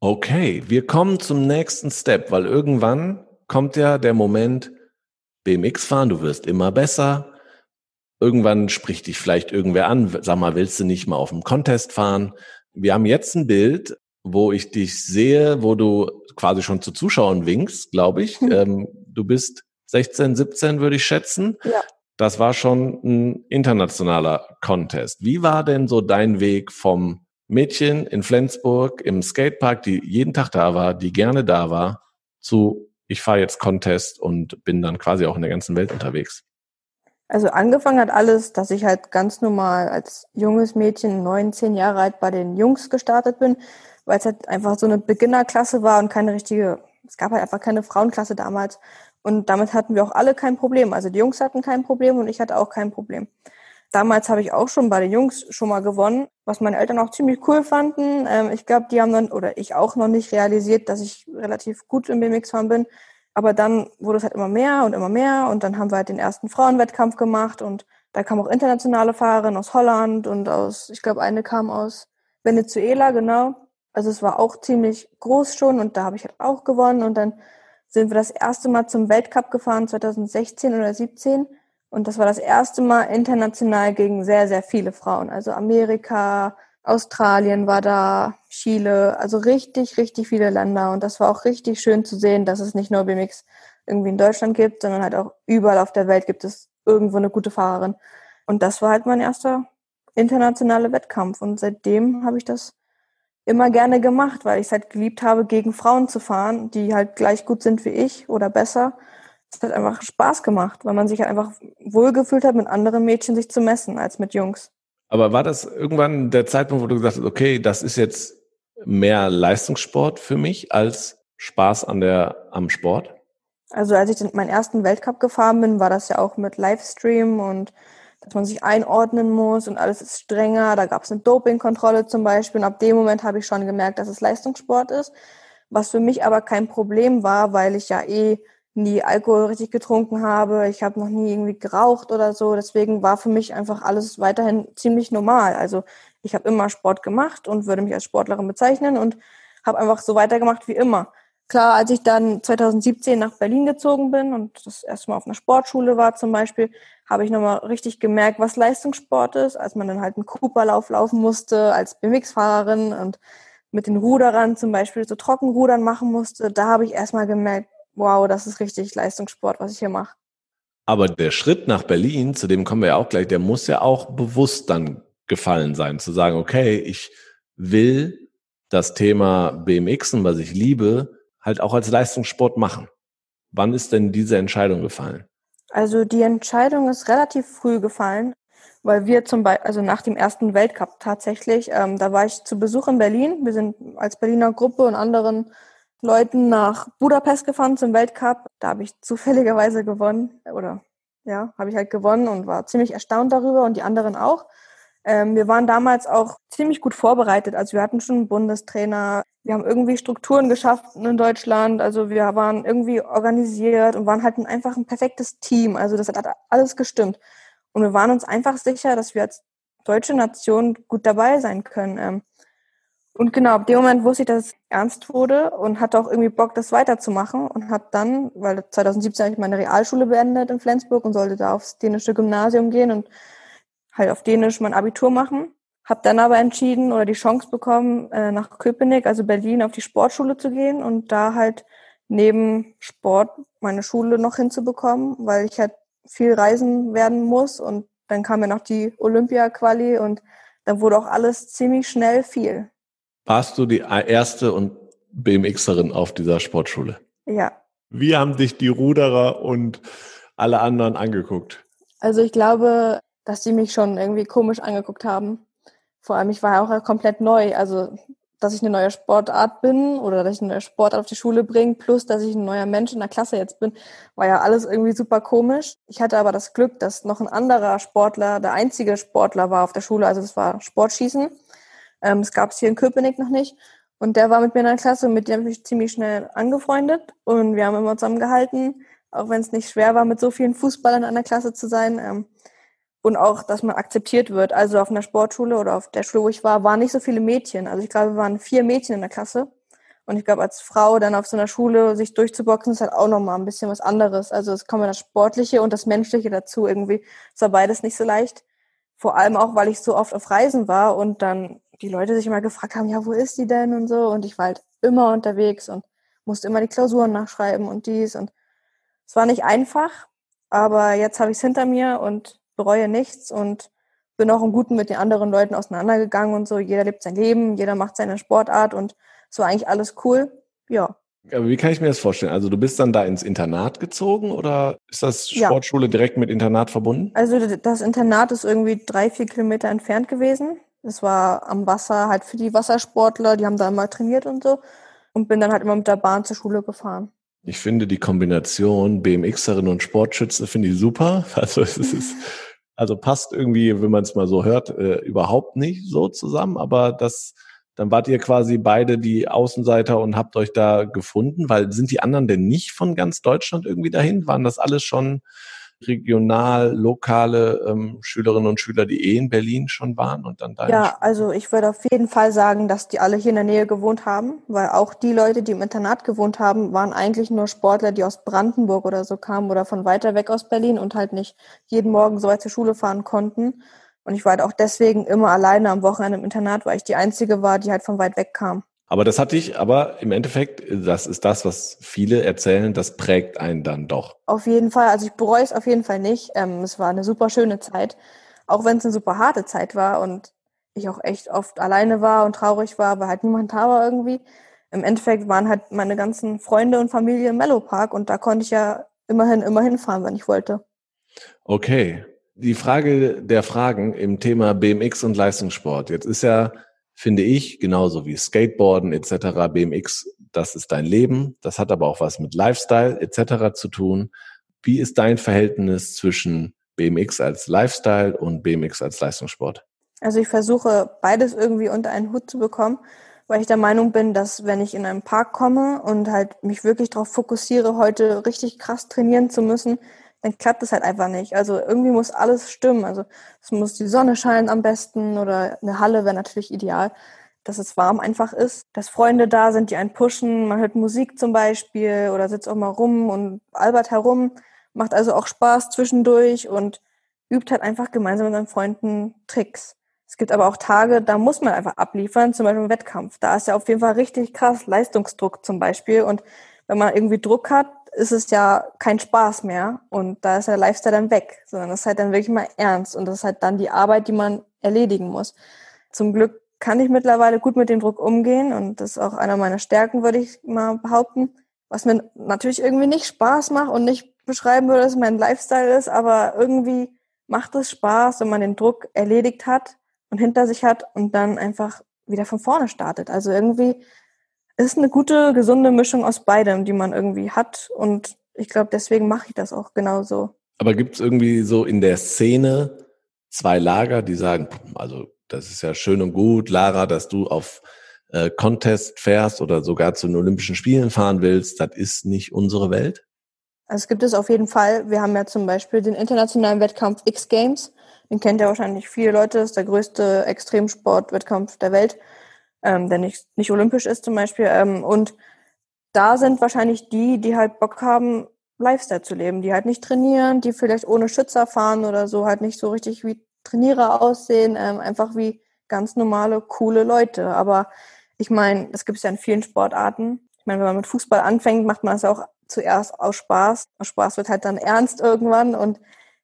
Okay, wir kommen zum nächsten Step, weil irgendwann kommt ja der Moment, BMX fahren, du wirst immer besser. Irgendwann spricht dich vielleicht irgendwer an, sag mal, willst du nicht mal auf dem Contest fahren? Wir haben jetzt ein Bild, wo ich dich sehe, wo du quasi schon zu Zuschauern winkst, glaube ich. Hm. Ähm, du bist 16, 17, würde ich schätzen. Ja. Das war schon ein internationaler Contest. Wie war denn so dein Weg vom Mädchen in Flensburg im Skatepark, die jeden Tag da war, die gerne da war, zu ich fahre jetzt Contest und bin dann quasi auch in der ganzen Welt unterwegs? Also angefangen hat alles, dass ich halt ganz normal als junges Mädchen, neun, zehn Jahre alt, bei den Jungs gestartet bin, weil es halt einfach so eine Beginnerklasse war und keine richtige, es gab halt einfach keine Frauenklasse damals. Und damit hatten wir auch alle kein Problem. Also die Jungs hatten kein Problem und ich hatte auch kein Problem. Damals habe ich auch schon bei den Jungs schon mal gewonnen, was meine Eltern auch ziemlich cool fanden. Ähm, ich glaube, die haben dann, oder ich auch noch nicht realisiert, dass ich relativ gut im BMX fahren bin. Aber dann wurde es halt immer mehr und immer mehr und dann haben wir halt den ersten Frauenwettkampf gemacht und da kamen auch internationale Fahrerinnen aus Holland und aus, ich glaube, eine kam aus Venezuela, genau. Also es war auch ziemlich groß schon und da habe ich halt auch gewonnen und dann sind wir das erste Mal zum Weltcup gefahren, 2016 oder 17. Und das war das erste Mal international gegen sehr, sehr viele Frauen. Also Amerika, Australien war da, Chile, also richtig, richtig viele Länder. Und das war auch richtig schön zu sehen, dass es nicht nur BMX irgendwie in Deutschland gibt, sondern halt auch überall auf der Welt gibt es irgendwo eine gute Fahrerin. Und das war halt mein erster internationaler Wettkampf. Und seitdem habe ich das immer gerne gemacht, weil ich es halt geliebt habe, gegen Frauen zu fahren, die halt gleich gut sind wie ich oder besser. Es hat einfach Spaß gemacht, weil man sich halt einfach wohlgefühlt hat, mit anderen Mädchen sich zu messen als mit Jungs. Aber war das irgendwann der Zeitpunkt, wo du gesagt hast, okay, das ist jetzt mehr Leistungssport für mich als Spaß an der, am Sport? Also als ich meinen ersten Weltcup gefahren bin, war das ja auch mit Livestream und dass man sich einordnen muss und alles ist strenger. Da gab es eine Dopingkontrolle zum Beispiel. Und ab dem Moment habe ich schon gemerkt, dass es Leistungssport ist. Was für mich aber kein Problem war, weil ich ja eh nie Alkohol richtig getrunken habe. Ich habe noch nie irgendwie geraucht oder so. Deswegen war für mich einfach alles weiterhin ziemlich normal. Also ich habe immer Sport gemacht und würde mich als Sportlerin bezeichnen und habe einfach so weitergemacht wie immer. Klar, als ich dann 2017 nach Berlin gezogen bin und das erste Mal auf einer Sportschule war zum Beispiel, habe ich nochmal richtig gemerkt, was Leistungssport ist, als man dann halt einen Cooperlauf laufen musste als BMX-Fahrerin und mit den Ruderern zum Beispiel so Trockenrudern machen musste. Da habe ich erstmal gemerkt, wow, das ist richtig Leistungssport, was ich hier mache. Aber der Schritt nach Berlin, zu dem kommen wir ja auch gleich, der muss ja auch bewusst dann gefallen sein, zu sagen, okay, ich will das Thema BMXen, was ich liebe, halt auch als Leistungssport machen. Wann ist denn diese Entscheidung gefallen? Also die Entscheidung ist relativ früh gefallen, weil wir zum Beispiel, also nach dem ersten Weltcup tatsächlich, ähm, da war ich zu Besuch in Berlin. Wir sind als Berliner Gruppe und anderen Leuten nach Budapest gefahren zum Weltcup. Da habe ich zufälligerweise gewonnen oder ja, habe ich halt gewonnen und war ziemlich erstaunt darüber und die anderen auch. Ähm, wir waren damals auch ziemlich gut vorbereitet. Also wir hatten schon einen Bundestrainer. Wir haben irgendwie Strukturen geschafft in Deutschland. Also wir waren irgendwie organisiert und waren halt ein, einfach ein perfektes Team. Also das hat alles gestimmt. Und wir waren uns einfach sicher, dass wir als deutsche Nation gut dabei sein können. Ähm, und genau, ab dem Moment wusste ich, dass es ernst wurde und hatte auch irgendwie Bock, das weiterzumachen und habe dann, weil 2017 habe ich meine Realschule beendet in Flensburg und sollte da aufs dänische Gymnasium gehen und halt auf Dänisch mein Abitur machen. Hab dann aber entschieden oder die Chance bekommen, äh, nach Köpenick, also Berlin, auf die Sportschule zu gehen und da halt neben Sport meine Schule noch hinzubekommen, weil ich halt viel reisen werden muss und dann kam ja noch die Olympia-Quali und dann wurde auch alles ziemlich schnell viel. Warst du die erste und BMXerin auf dieser Sportschule? Ja. Wie haben dich die Ruderer und alle anderen angeguckt? Also ich glaube, dass die mich schon irgendwie komisch angeguckt haben. Vor allem, ich war ja auch komplett neu. Also, dass ich eine neue Sportart bin oder dass ich eine neue Sportart auf die Schule bringe, plus dass ich ein neuer Mensch in der Klasse jetzt bin, war ja alles irgendwie super komisch. Ich hatte aber das Glück, dass noch ein anderer Sportler, der einzige Sportler war auf der Schule. Also, das war Sportschießen. Ähm, es gab es hier in Köpenick noch nicht. Und der war mit mir in der Klasse und mit dem habe ich mich ziemlich schnell angefreundet. Und wir haben immer zusammengehalten, auch wenn es nicht schwer war, mit so vielen Fußballern in einer Klasse zu sein. Ähm, und auch, dass man akzeptiert wird. Also auf einer Sportschule oder auf der Schule, wo ich war, waren nicht so viele Mädchen. Also ich glaube, wir waren vier Mädchen in der Klasse. Und ich glaube, als Frau dann auf so einer Schule sich durchzuboxen, ist halt auch nochmal ein bisschen was anderes. Also es kommt das Sportliche und das Menschliche dazu irgendwie. Es war beides nicht so leicht. Vor allem auch, weil ich so oft auf Reisen war und dann die Leute sich immer gefragt haben, ja, wo ist die denn und so. Und ich war halt immer unterwegs und musste immer die Klausuren nachschreiben und dies. Und es war nicht einfach, aber jetzt habe ich es hinter mir und bereue nichts und bin auch im Guten mit den anderen Leuten auseinandergegangen und so. Jeder lebt sein Leben, jeder macht seine Sportart und es war eigentlich alles cool. Ja. Aber wie kann ich mir das vorstellen? Also du bist dann da ins Internat gezogen oder ist das Sportschule ja. direkt mit Internat verbunden? Also das Internat ist irgendwie drei, vier Kilometer entfernt gewesen. Es war am Wasser halt für die Wassersportler, die haben da immer trainiert und so. Und bin dann halt immer mit der Bahn zur Schule gefahren. Ich finde die Kombination BMXerin und Sportschütze finde ich super. Also es ist, also passt irgendwie, wenn man es mal so hört, äh, überhaupt nicht so zusammen. Aber das, dann wart ihr quasi beide die Außenseiter und habt euch da gefunden, weil sind die anderen denn nicht von ganz Deutschland irgendwie dahin? Waren das alles schon regional, lokale ähm, Schülerinnen und Schüler, die eh in Berlin schon waren und dann da? Ja, also ich würde auf jeden Fall sagen, dass die alle hier in der Nähe gewohnt haben, weil auch die Leute, die im Internat gewohnt haben, waren eigentlich nur Sportler, die aus Brandenburg oder so kamen oder von weiter weg aus Berlin und halt nicht jeden Morgen so weit zur Schule fahren konnten. Und ich war halt auch deswegen immer alleine am Wochenende im Internat, weil ich die Einzige war, die halt von weit weg kam. Aber das hatte ich, aber im Endeffekt, das ist das, was viele erzählen, das prägt einen dann doch. Auf jeden Fall. Also ich bereue es auf jeden Fall nicht. Ähm, es war eine super schöne Zeit, auch wenn es eine super harte Zeit war und ich auch echt oft alleine war und traurig war, weil halt niemand da war irgendwie. Im Endeffekt waren halt meine ganzen Freunde und Familie im Mellow Park und da konnte ich ja immerhin, immerhin fahren, wenn ich wollte. Okay. Die Frage der Fragen im Thema BMX und Leistungssport. Jetzt ist ja finde ich, genauso wie Skateboarden etc., BMX, das ist dein Leben. Das hat aber auch was mit Lifestyle etc. zu tun. Wie ist dein Verhältnis zwischen BMX als Lifestyle und BMX als Leistungssport? Also ich versuche beides irgendwie unter einen Hut zu bekommen, weil ich der Meinung bin, dass wenn ich in einen Park komme und halt mich wirklich darauf fokussiere, heute richtig krass trainieren zu müssen, dann klappt es halt einfach nicht. Also irgendwie muss alles stimmen. Also es muss die Sonne scheinen am besten oder eine Halle wäre natürlich ideal, dass es warm einfach ist, dass Freunde da sind, die einen pushen. Man hört Musik zum Beispiel oder sitzt auch mal rum und albert herum. Macht also auch Spaß zwischendurch und übt halt einfach gemeinsam mit seinen Freunden Tricks. Es gibt aber auch Tage, da muss man einfach abliefern, zum Beispiel im Wettkampf. Da ist ja auf jeden Fall richtig krass Leistungsdruck zum Beispiel. Und wenn man irgendwie Druck hat, ist es ja kein Spaß mehr und da ist der Lifestyle dann weg, sondern das ist halt dann wirklich mal ernst und das ist halt dann die Arbeit, die man erledigen muss. Zum Glück kann ich mittlerweile gut mit dem Druck umgehen und das ist auch einer meiner Stärken, würde ich mal behaupten. Was mir natürlich irgendwie nicht Spaß macht und nicht beschreiben würde, dass mein Lifestyle ist, aber irgendwie macht es Spaß, wenn man den Druck erledigt hat und hinter sich hat und dann einfach wieder von vorne startet. Also irgendwie ist eine gute, gesunde Mischung aus beidem, die man irgendwie hat. Und ich glaube, deswegen mache ich das auch genauso. Aber gibt es irgendwie so in der Szene zwei Lager, die sagen, also das ist ja schön und gut, Lara, dass du auf äh, Contest fährst oder sogar zu den Olympischen Spielen fahren willst, das ist nicht unsere Welt? Also es gibt es auf jeden Fall. Wir haben ja zum Beispiel den internationalen Wettkampf X Games. Den kennt ja wahrscheinlich viele Leute. Das ist der größte Extremsportwettkampf der Welt ähm, der nicht, nicht olympisch ist zum Beispiel. Ähm, und da sind wahrscheinlich die, die halt Bock haben, Lifestyle zu leben, die halt nicht trainieren, die vielleicht ohne Schützer fahren oder so halt nicht so richtig wie Trainierer aussehen, ähm, einfach wie ganz normale, coole Leute. Aber ich meine, das gibt es ja in vielen Sportarten. Ich meine, wenn man mit Fußball anfängt, macht man das auch zuerst aus Spaß. Aus Spaß wird halt dann ernst irgendwann und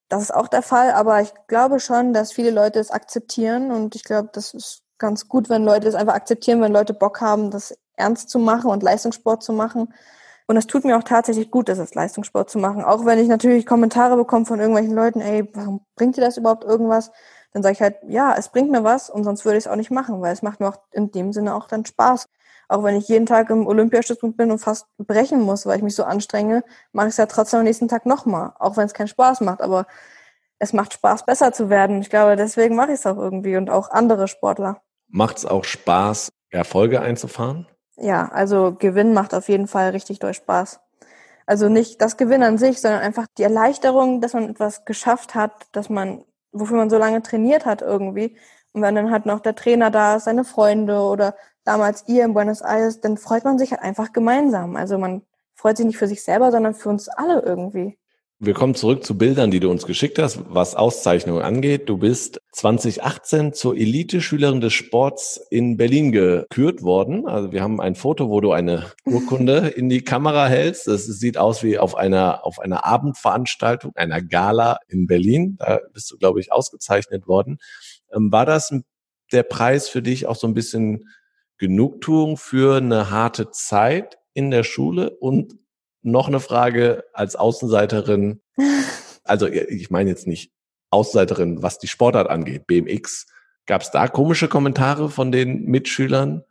das ist auch der Fall. Aber ich glaube schon, dass viele Leute es akzeptieren und ich glaube, das ist ganz gut, wenn Leute es einfach akzeptieren, wenn Leute Bock haben, das ernst zu machen und Leistungssport zu machen. Und es tut mir auch tatsächlich gut, das als Leistungssport zu machen. Auch wenn ich natürlich Kommentare bekomme von irgendwelchen Leuten, ey, warum bringt dir das überhaupt irgendwas? Dann sage ich halt, ja, es bringt mir was und sonst würde ich es auch nicht machen, weil es macht mir auch in dem Sinne auch dann Spaß. Auch wenn ich jeden Tag im Olympiastützpunkt bin und fast brechen muss, weil ich mich so anstrenge, mache ich es ja trotzdem am nächsten Tag nochmal. Auch wenn es keinen Spaß macht. Aber es macht Spaß, besser zu werden. Ich glaube, deswegen mache ich es auch irgendwie und auch andere Sportler. Macht es auch Spaß, Erfolge einzufahren? Ja, also Gewinn macht auf jeden Fall richtig doll Spaß. Also nicht das Gewinn an sich, sondern einfach die Erleichterung, dass man etwas geschafft hat, dass man, wofür man so lange trainiert hat irgendwie. Und wenn dann halt noch der Trainer da ist, seine Freunde oder damals ihr in Buenos Aires, dann freut man sich halt einfach gemeinsam. Also man freut sich nicht für sich selber, sondern für uns alle irgendwie. Wir kommen zurück zu Bildern, die du uns geschickt hast, was Auszeichnungen angeht. Du bist 2018 zur Elite-Schülerin des Sports in Berlin gekürt worden. Also wir haben ein Foto, wo du eine Urkunde in die Kamera hältst. Das sieht aus wie auf einer, auf einer Abendveranstaltung, einer Gala in Berlin. Da bist du, glaube ich, ausgezeichnet worden. Ähm, war das der Preis für dich auch so ein bisschen Genugtuung für eine harte Zeit in der Schule und noch eine Frage als Außenseiterin. Also ich meine jetzt nicht Außenseiterin, was die Sportart angeht, BMX. Gab es da komische Kommentare von den Mitschülern,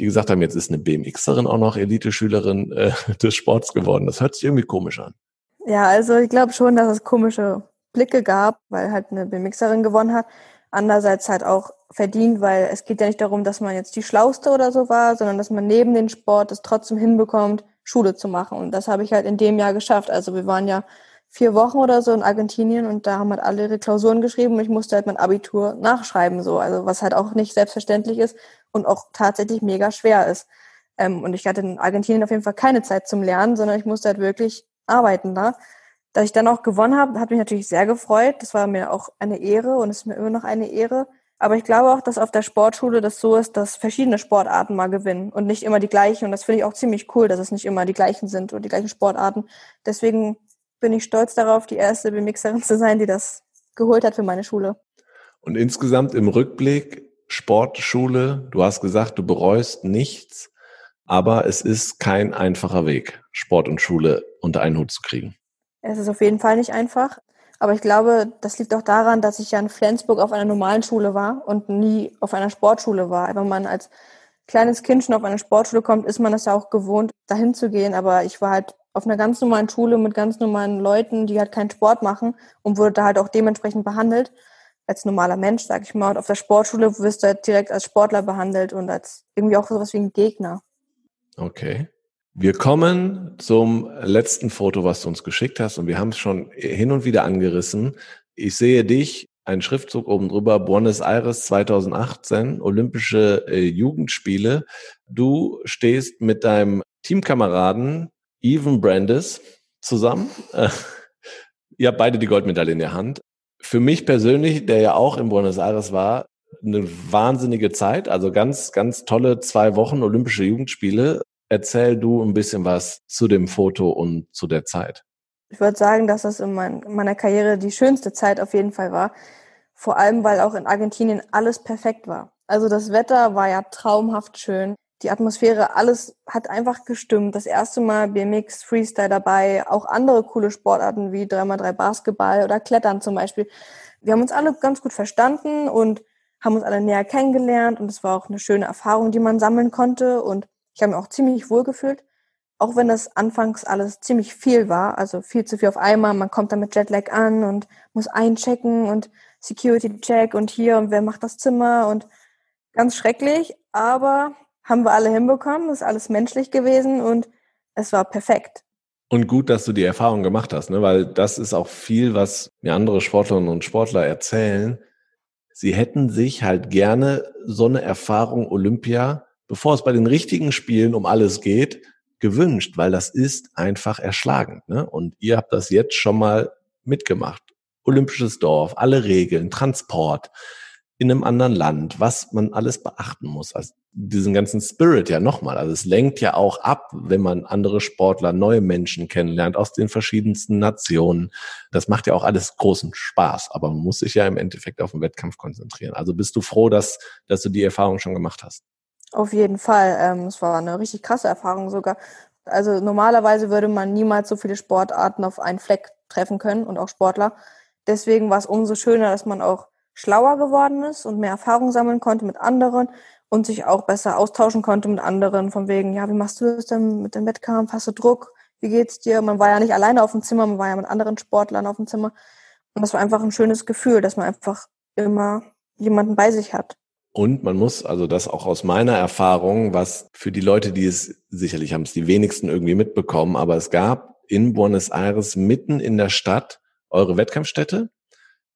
die gesagt haben, jetzt ist eine BMXerin auch noch Elite-Schülerin äh, des Sports geworden. Das hört sich irgendwie komisch an. Ja, also ich glaube schon, dass es komische Blicke gab, weil halt eine BMXerin gewonnen hat. Andererseits halt auch verdient, weil es geht ja nicht darum, dass man jetzt die Schlauste oder so war, sondern dass man neben den Sport es trotzdem hinbekommt, Schule zu machen. Und das habe ich halt in dem Jahr geschafft. Also wir waren ja vier Wochen oder so in Argentinien und da haben halt alle ihre Klausuren geschrieben und ich musste halt mein Abitur nachschreiben, so. Also was halt auch nicht selbstverständlich ist und auch tatsächlich mega schwer ist. Ähm, und ich hatte in Argentinien auf jeden Fall keine Zeit zum Lernen, sondern ich musste halt wirklich arbeiten da. Dass ich dann auch gewonnen habe, hat mich natürlich sehr gefreut. Das war mir auch eine Ehre und ist mir immer noch eine Ehre. Aber ich glaube auch, dass auf der Sportschule das so ist, dass verschiedene Sportarten mal gewinnen und nicht immer die gleichen. Und das finde ich auch ziemlich cool, dass es nicht immer die gleichen sind und die gleichen Sportarten. Deswegen bin ich stolz darauf, die erste BMXerin zu sein, die das geholt hat für meine Schule. Und insgesamt im Rückblick, Sportschule, du hast gesagt, du bereust nichts, aber es ist kein einfacher Weg, Sport und Schule unter einen Hut zu kriegen. Es ist auf jeden Fall nicht einfach. Aber ich glaube, das liegt auch daran, dass ich ja in Flensburg auf einer normalen Schule war und nie auf einer Sportschule war. Wenn man als kleines Kind schon auf eine Sportschule kommt, ist man das ja auch gewohnt, dahin zu gehen. Aber ich war halt auf einer ganz normalen Schule mit ganz normalen Leuten, die halt keinen Sport machen und wurde da halt auch dementsprechend behandelt als normaler Mensch, sag ich mal. Und auf der Sportschule wirst du halt direkt als Sportler behandelt und als irgendwie auch sowas wie ein Gegner. Okay. Wir kommen zum letzten Foto, was du uns geschickt hast. Und wir haben es schon hin und wieder angerissen. Ich sehe dich, ein Schriftzug oben drüber, Buenos Aires 2018, Olympische äh, Jugendspiele. Du stehst mit deinem Teamkameraden Even Brandes zusammen. Äh, ihr habt beide die Goldmedaille in der Hand. Für mich persönlich, der ja auch in Buenos Aires war, eine wahnsinnige Zeit, also ganz, ganz tolle zwei Wochen Olympische Jugendspiele erzähl du ein bisschen was zu dem Foto und zu der Zeit. Ich würde sagen, dass das in meiner Karriere die schönste Zeit auf jeden Fall war. Vor allem, weil auch in Argentinien alles perfekt war. Also das Wetter war ja traumhaft schön. Die Atmosphäre, alles hat einfach gestimmt. Das erste Mal BMX, Freestyle dabei, auch andere coole Sportarten wie 3x3 Basketball oder Klettern zum Beispiel. Wir haben uns alle ganz gut verstanden und haben uns alle näher kennengelernt und es war auch eine schöne Erfahrung, die man sammeln konnte und ich habe mich auch ziemlich wohl gefühlt, auch wenn das anfangs alles ziemlich viel war, also viel zu viel auf einmal. Man kommt dann mit Jetlag an und muss einchecken und Security Check und hier und wer macht das Zimmer und ganz schrecklich, aber haben wir alle hinbekommen, ist alles menschlich gewesen und es war perfekt. Und gut, dass du die Erfahrung gemacht hast, ne? weil das ist auch viel, was mir andere Sportlerinnen und Sportler erzählen. Sie hätten sich halt gerne so eine Erfahrung Olympia bevor es bei den richtigen Spielen um alles geht, gewünscht, weil das ist einfach erschlagend. Ne? Und ihr habt das jetzt schon mal mitgemacht. Olympisches Dorf, alle Regeln, Transport in einem anderen Land, was man alles beachten muss. Also diesen ganzen Spirit ja nochmal. Also es lenkt ja auch ab, wenn man andere Sportler, neue Menschen kennenlernt aus den verschiedensten Nationen. Das macht ja auch alles großen Spaß, aber man muss sich ja im Endeffekt auf den Wettkampf konzentrieren. Also bist du froh, dass, dass du die Erfahrung schon gemacht hast? Auf jeden Fall. Ähm, es war eine richtig krasse Erfahrung sogar. Also normalerweise würde man niemals so viele Sportarten auf einen Fleck treffen können und auch Sportler. Deswegen war es umso schöner, dass man auch schlauer geworden ist und mehr Erfahrung sammeln konnte mit anderen und sich auch besser austauschen konnte mit anderen, von wegen, ja, wie machst du das denn mit dem Wettkampf? Hast du Druck? Wie geht's dir? Man war ja nicht alleine auf dem Zimmer, man war ja mit anderen Sportlern auf dem Zimmer. Und das war einfach ein schönes Gefühl, dass man einfach immer jemanden bei sich hat. Und man muss, also das auch aus meiner Erfahrung, was für die Leute, die es sicherlich haben es die wenigsten irgendwie mitbekommen, aber es gab in Buenos Aires mitten in der Stadt eure Wettkampfstätte.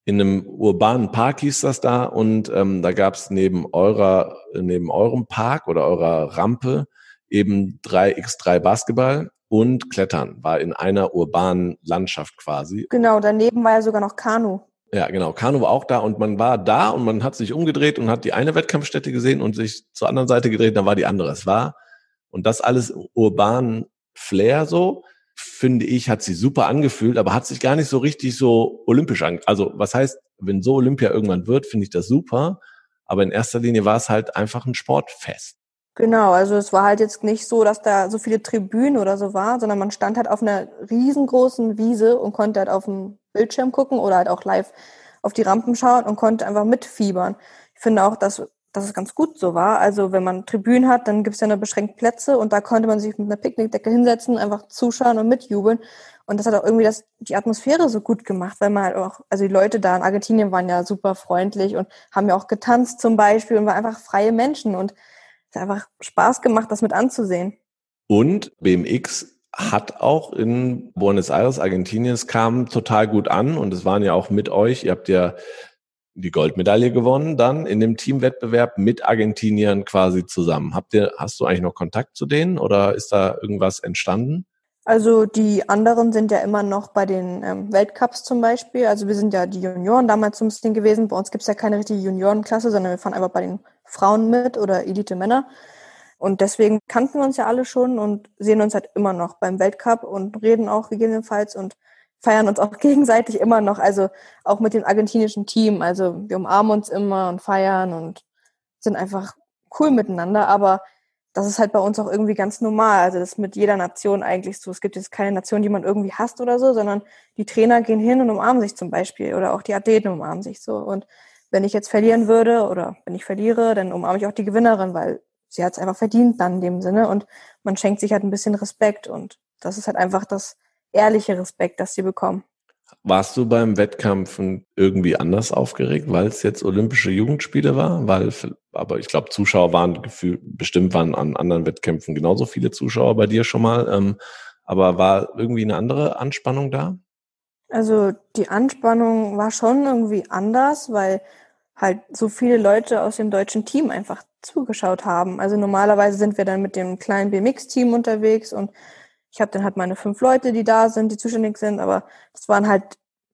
In einem urbanen Park hieß das da und ähm, da gab es neben eurer, neben eurem Park oder eurer Rampe eben 3x3 Basketball und Klettern, war in einer urbanen Landschaft quasi. Genau, daneben war ja sogar noch Kanu. Ja, genau. Kanu war auch da und man war da und man hat sich umgedreht und hat die eine Wettkampfstätte gesehen und sich zur anderen Seite gedreht, dann war die andere. Es war, und das alles urbanen Flair so, finde ich, hat sich super angefühlt, aber hat sich gar nicht so richtig so olympisch an. Also, was heißt, wenn so Olympia irgendwann wird, finde ich das super. Aber in erster Linie war es halt einfach ein Sportfest. Genau, also es war halt jetzt nicht so, dass da so viele Tribünen oder so war, sondern man stand halt auf einer riesengroßen Wiese und konnte halt auf dem Bildschirm gucken oder halt auch live auf die Rampen schauen und konnte einfach mitfiebern. Ich finde auch, dass, dass es ganz gut so war. Also wenn man Tribünen hat, dann gibt es ja nur beschränkt Plätze und da konnte man sich mit einer Picknickdecke hinsetzen, einfach zuschauen und mitjubeln. Und das hat auch irgendwie das, die Atmosphäre so gut gemacht, weil man halt auch, also die Leute da in Argentinien waren ja super freundlich und haben ja auch getanzt zum Beispiel und waren einfach freie Menschen und es hat einfach Spaß gemacht, das mit anzusehen. Und BMX hat auch in Buenos Aires, Argentinien, es kam total gut an und es waren ja auch mit euch, ihr habt ja die Goldmedaille gewonnen, dann in dem Teamwettbewerb mit Argentiniern quasi zusammen. Habt ihr, hast du eigentlich noch Kontakt zu denen oder ist da irgendwas entstanden? Also die anderen sind ja immer noch bei den ähm, Weltcups zum Beispiel. Also wir sind ja die Junioren damals so ein bisschen gewesen. Bei uns gibt's ja keine richtige Juniorenklasse, sondern wir fahren einfach bei den Frauen mit oder Elite Männer. Und deswegen kannten wir uns ja alle schon und sehen uns halt immer noch beim Weltcup und reden auch gegebenenfalls und feiern uns auch gegenseitig immer noch. Also auch mit dem argentinischen Team. Also wir umarmen uns immer und feiern und sind einfach cool miteinander. Aber das ist halt bei uns auch irgendwie ganz normal. Also das ist mit jeder Nation eigentlich so. Es gibt jetzt keine Nation, die man irgendwie hasst oder so, sondern die Trainer gehen hin und umarmen sich zum Beispiel oder auch die Athleten umarmen sich so. Und wenn ich jetzt verlieren würde oder wenn ich verliere, dann umarme ich auch die Gewinnerin, weil sie hat es einfach verdient dann in dem Sinne und man schenkt sich halt ein bisschen Respekt und das ist halt einfach das ehrliche Respekt, das sie bekommen. Warst du beim Wettkampf irgendwie anders aufgeregt, weil es jetzt Olympische Jugendspiele war? Weil, aber ich glaube, Zuschauer waren gefühlt, bestimmt waren an anderen Wettkämpfen genauso viele Zuschauer bei dir schon mal. Ähm, aber war irgendwie eine andere Anspannung da? Also die Anspannung war schon irgendwie anders, weil halt so viele Leute aus dem deutschen Team einfach zugeschaut haben. Also normalerweise sind wir dann mit dem kleinen BMX-Team unterwegs und ich habe dann halt meine fünf Leute, die da sind, die zuständig sind, aber das waren halt,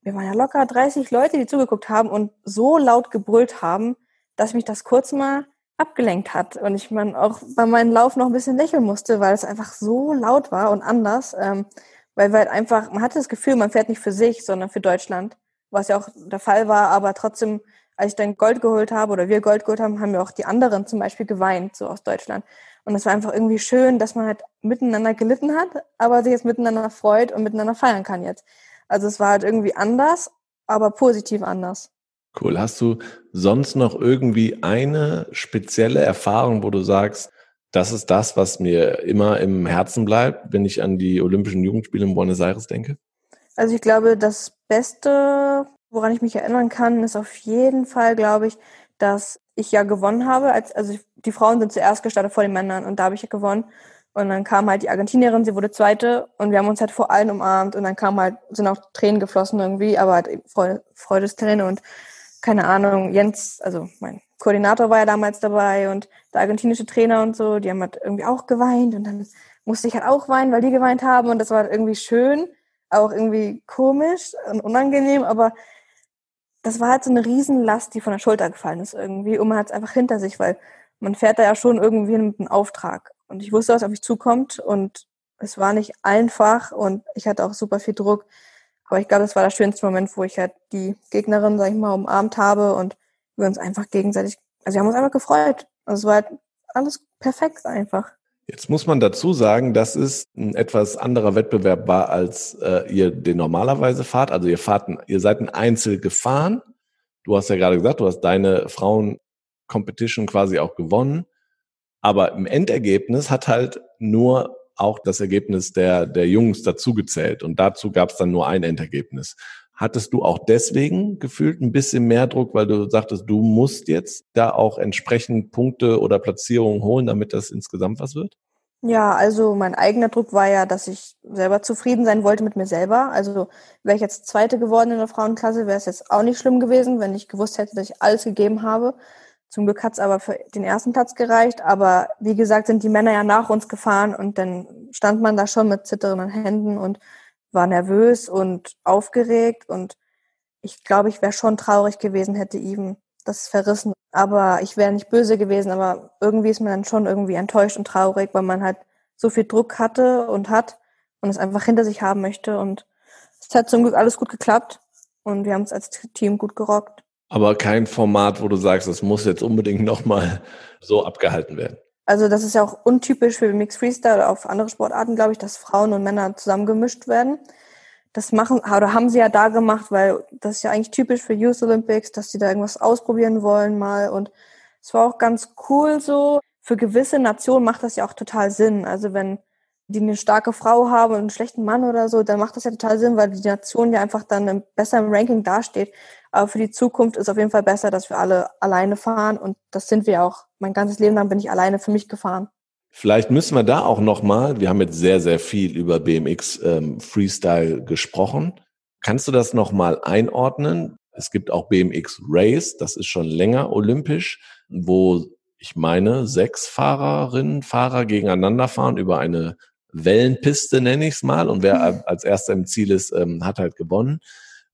wir waren ja locker 30 Leute, die zugeguckt haben und so laut gebrüllt haben, dass mich das kurz mal abgelenkt hat und ich man auch bei meinem Lauf noch ein bisschen lächeln musste, weil es einfach so laut war und anders, ähm, weil wir halt einfach, man hatte das Gefühl, man fährt nicht für sich, sondern für Deutschland, was ja auch der Fall war, aber trotzdem, als ich dann Gold geholt habe oder wir Gold geholt haben, haben wir auch die anderen zum Beispiel geweint, so aus Deutschland. Und es war einfach irgendwie schön, dass man halt miteinander gelitten hat, aber sich jetzt miteinander freut und miteinander feiern kann jetzt. Also es war halt irgendwie anders, aber positiv anders. Cool. Hast du sonst noch irgendwie eine spezielle Erfahrung, wo du sagst, das ist das, was mir immer im Herzen bleibt, wenn ich an die Olympischen Jugendspiele in Buenos Aires denke? Also ich glaube, das Beste, woran ich mich erinnern kann, ist auf jeden Fall, glaube ich, dass ich ja gewonnen habe. Als, also die Frauen sind zuerst gestartet vor den Männern und da habe ich ja gewonnen. Und dann kam halt die Argentinierin, sie wurde Zweite und wir haben uns halt vor allen umarmt und dann kam halt, sind auch Tränen geflossen irgendwie, aber halt Freude, Freudesträne und keine Ahnung, Jens, also mein Koordinator war ja damals dabei und der argentinische Trainer und so, die haben halt irgendwie auch geweint und dann musste ich halt auch weinen, weil die geweint haben und das war halt irgendwie schön, auch irgendwie komisch und unangenehm, aber das war halt so eine Riesenlast, die von der Schulter gefallen ist irgendwie und man hat es einfach hinter sich, weil man fährt da ja schon irgendwie mit einem Auftrag. Und ich wusste, was auf mich zukommt und es war nicht einfach und ich hatte auch super viel Druck. Aber ich glaube, das war der schönste Moment, wo ich halt die Gegnerin, sag ich mal, umarmt habe und wir uns einfach gegenseitig, also wir haben uns einfach gefreut. Also es war halt alles perfekt einfach. Jetzt muss man dazu sagen, dass es ein etwas anderer Wettbewerb war, als äh, ihr den normalerweise fahrt. Also ihr fahrt, ihr seid ein Einzel gefahren. Du hast ja gerade gesagt, du hast deine Frauen-Competition quasi auch gewonnen. Aber im Endergebnis hat halt nur auch das Ergebnis der, der Jungs dazugezählt. Und dazu gab es dann nur ein Endergebnis. Hattest du auch deswegen gefühlt ein bisschen mehr Druck, weil du sagtest, du musst jetzt da auch entsprechend Punkte oder Platzierungen holen, damit das insgesamt was wird? Ja, also mein eigener Druck war ja, dass ich selber zufrieden sein wollte mit mir selber. Also wäre ich jetzt Zweite geworden in der Frauenklasse, wäre es jetzt auch nicht schlimm gewesen, wenn ich gewusst hätte, dass ich alles gegeben habe. Zum Glück hat's aber für den ersten Platz gereicht. Aber wie gesagt, sind die Männer ja nach uns gefahren und dann stand man da schon mit zitternden Händen und war nervös und aufgeregt. Und ich glaube, ich wäre schon traurig gewesen, hätte Even das verrissen. Aber ich wäre nicht böse gewesen, aber irgendwie ist man dann schon irgendwie enttäuscht und traurig, weil man halt so viel Druck hatte und hat und es einfach hinter sich haben möchte. Und es hat zum Glück alles gut geklappt und wir haben es als Team gut gerockt. Aber kein Format, wo du sagst, das muss jetzt unbedingt nochmal so abgehalten werden. Also das ist ja auch untypisch für Mixed Freestyle oder auf andere Sportarten, glaube ich, dass Frauen und Männer zusammengemischt werden. Das machen oder haben sie ja da gemacht, weil das ist ja eigentlich typisch für Youth Olympics, dass sie da irgendwas ausprobieren wollen mal. Und es war auch ganz cool so. Für gewisse Nationen macht das ja auch total Sinn. Also wenn die eine starke Frau haben und einen schlechten Mann oder so, dann macht das ja total Sinn, weil die Nation ja einfach dann besser im Ranking dasteht. Aber für die Zukunft ist auf jeden Fall besser, dass wir alle alleine fahren und das sind wir auch. Mein ganzes Leben lang bin ich alleine für mich gefahren. Vielleicht müssen wir da auch nochmal, wir haben jetzt sehr, sehr viel über BMX ähm, Freestyle gesprochen. Kannst du das nochmal einordnen? Es gibt auch BMX Race, das ist schon länger olympisch, wo ich meine, sechs Fahrerinnen, Fahrer gegeneinander fahren über eine Wellenpiste, nenne ich es mal. Und wer als erster im Ziel ist, ähm, hat halt gewonnen.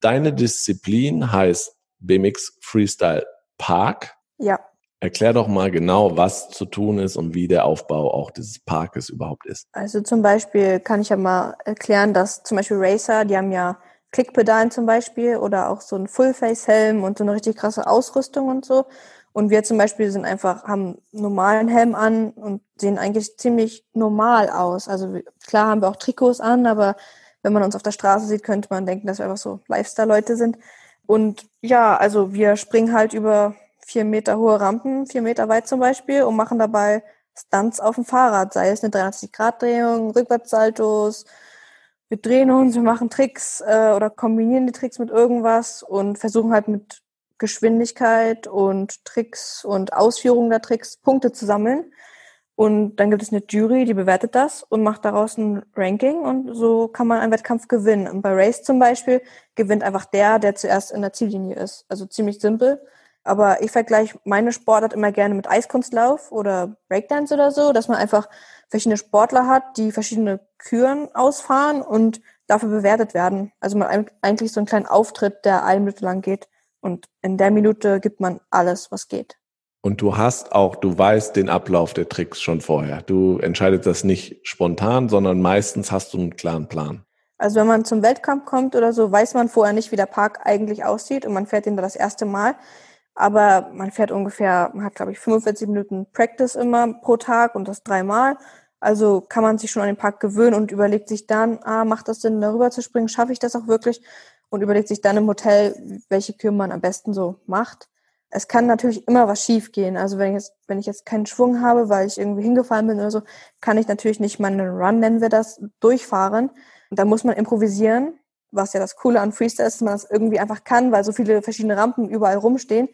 Deine Disziplin heißt BMX Freestyle Park. Ja. Erklär doch mal genau, was zu tun ist und wie der Aufbau auch dieses Parkes überhaupt ist. Also zum Beispiel kann ich ja mal erklären, dass zum Beispiel Racer, die haben ja Klickpedalen zum Beispiel oder auch so ein Full-Face-Helm und so eine richtig krasse Ausrüstung und so. Und wir zum Beispiel sind einfach, haben normalen Helm an und sehen eigentlich ziemlich normal aus. Also klar haben wir auch Trikots an, aber wenn man uns auf der Straße sieht, könnte man denken, dass wir einfach so Lifestyle-Leute sind. Und ja, also wir springen halt über vier Meter hohe Rampen, vier Meter weit zum Beispiel, und machen dabei Stunts auf dem Fahrrad, sei es eine 360-Grad-Drehung, Rückwärtssaltos. Wir drehen uns, wir machen Tricks äh, oder kombinieren die Tricks mit irgendwas und versuchen halt mit Geschwindigkeit und Tricks und Ausführung der Tricks Punkte zu sammeln. Und dann gibt es eine Jury, die bewertet das und macht daraus ein Ranking und so kann man einen Wettkampf gewinnen. Und bei Race zum Beispiel gewinnt einfach der, der zuerst in der Ziellinie ist. Also ziemlich simpel. Aber ich vergleiche meine Sportart immer gerne mit Eiskunstlauf oder Breakdance oder so, dass man einfach verschiedene Sportler hat, die verschiedene Küren ausfahren und dafür bewertet werden. Also man eigentlich so einen kleinen Auftritt, der eine Minute lang geht. Und in der Minute gibt man alles, was geht. Und du hast auch, du weißt den Ablauf der Tricks schon vorher. Du entscheidest das nicht spontan, sondern meistens hast du einen klaren Plan. Also wenn man zum Wettkampf kommt oder so, weiß man vorher nicht, wie der Park eigentlich aussieht und man fährt ihn da das erste Mal. Aber man fährt ungefähr, man hat glaube ich 45 Minuten Practice immer pro Tag und das dreimal. Also kann man sich schon an den Park gewöhnen und überlegt sich dann, ah, macht das Sinn, darüber zu springen? Schaffe ich das auch wirklich? Und überlegt sich dann im Hotel, welche Kür man am besten so macht es kann natürlich immer was schief gehen. Also wenn ich jetzt, wenn ich jetzt keinen Schwung habe, weil ich irgendwie hingefallen bin oder so, kann ich natürlich nicht meinen Run, nennen wir das, durchfahren. Und da muss man improvisieren, was ja das Coole an Freestyle ist, dass man das irgendwie einfach kann, weil so viele verschiedene Rampen überall rumstehen.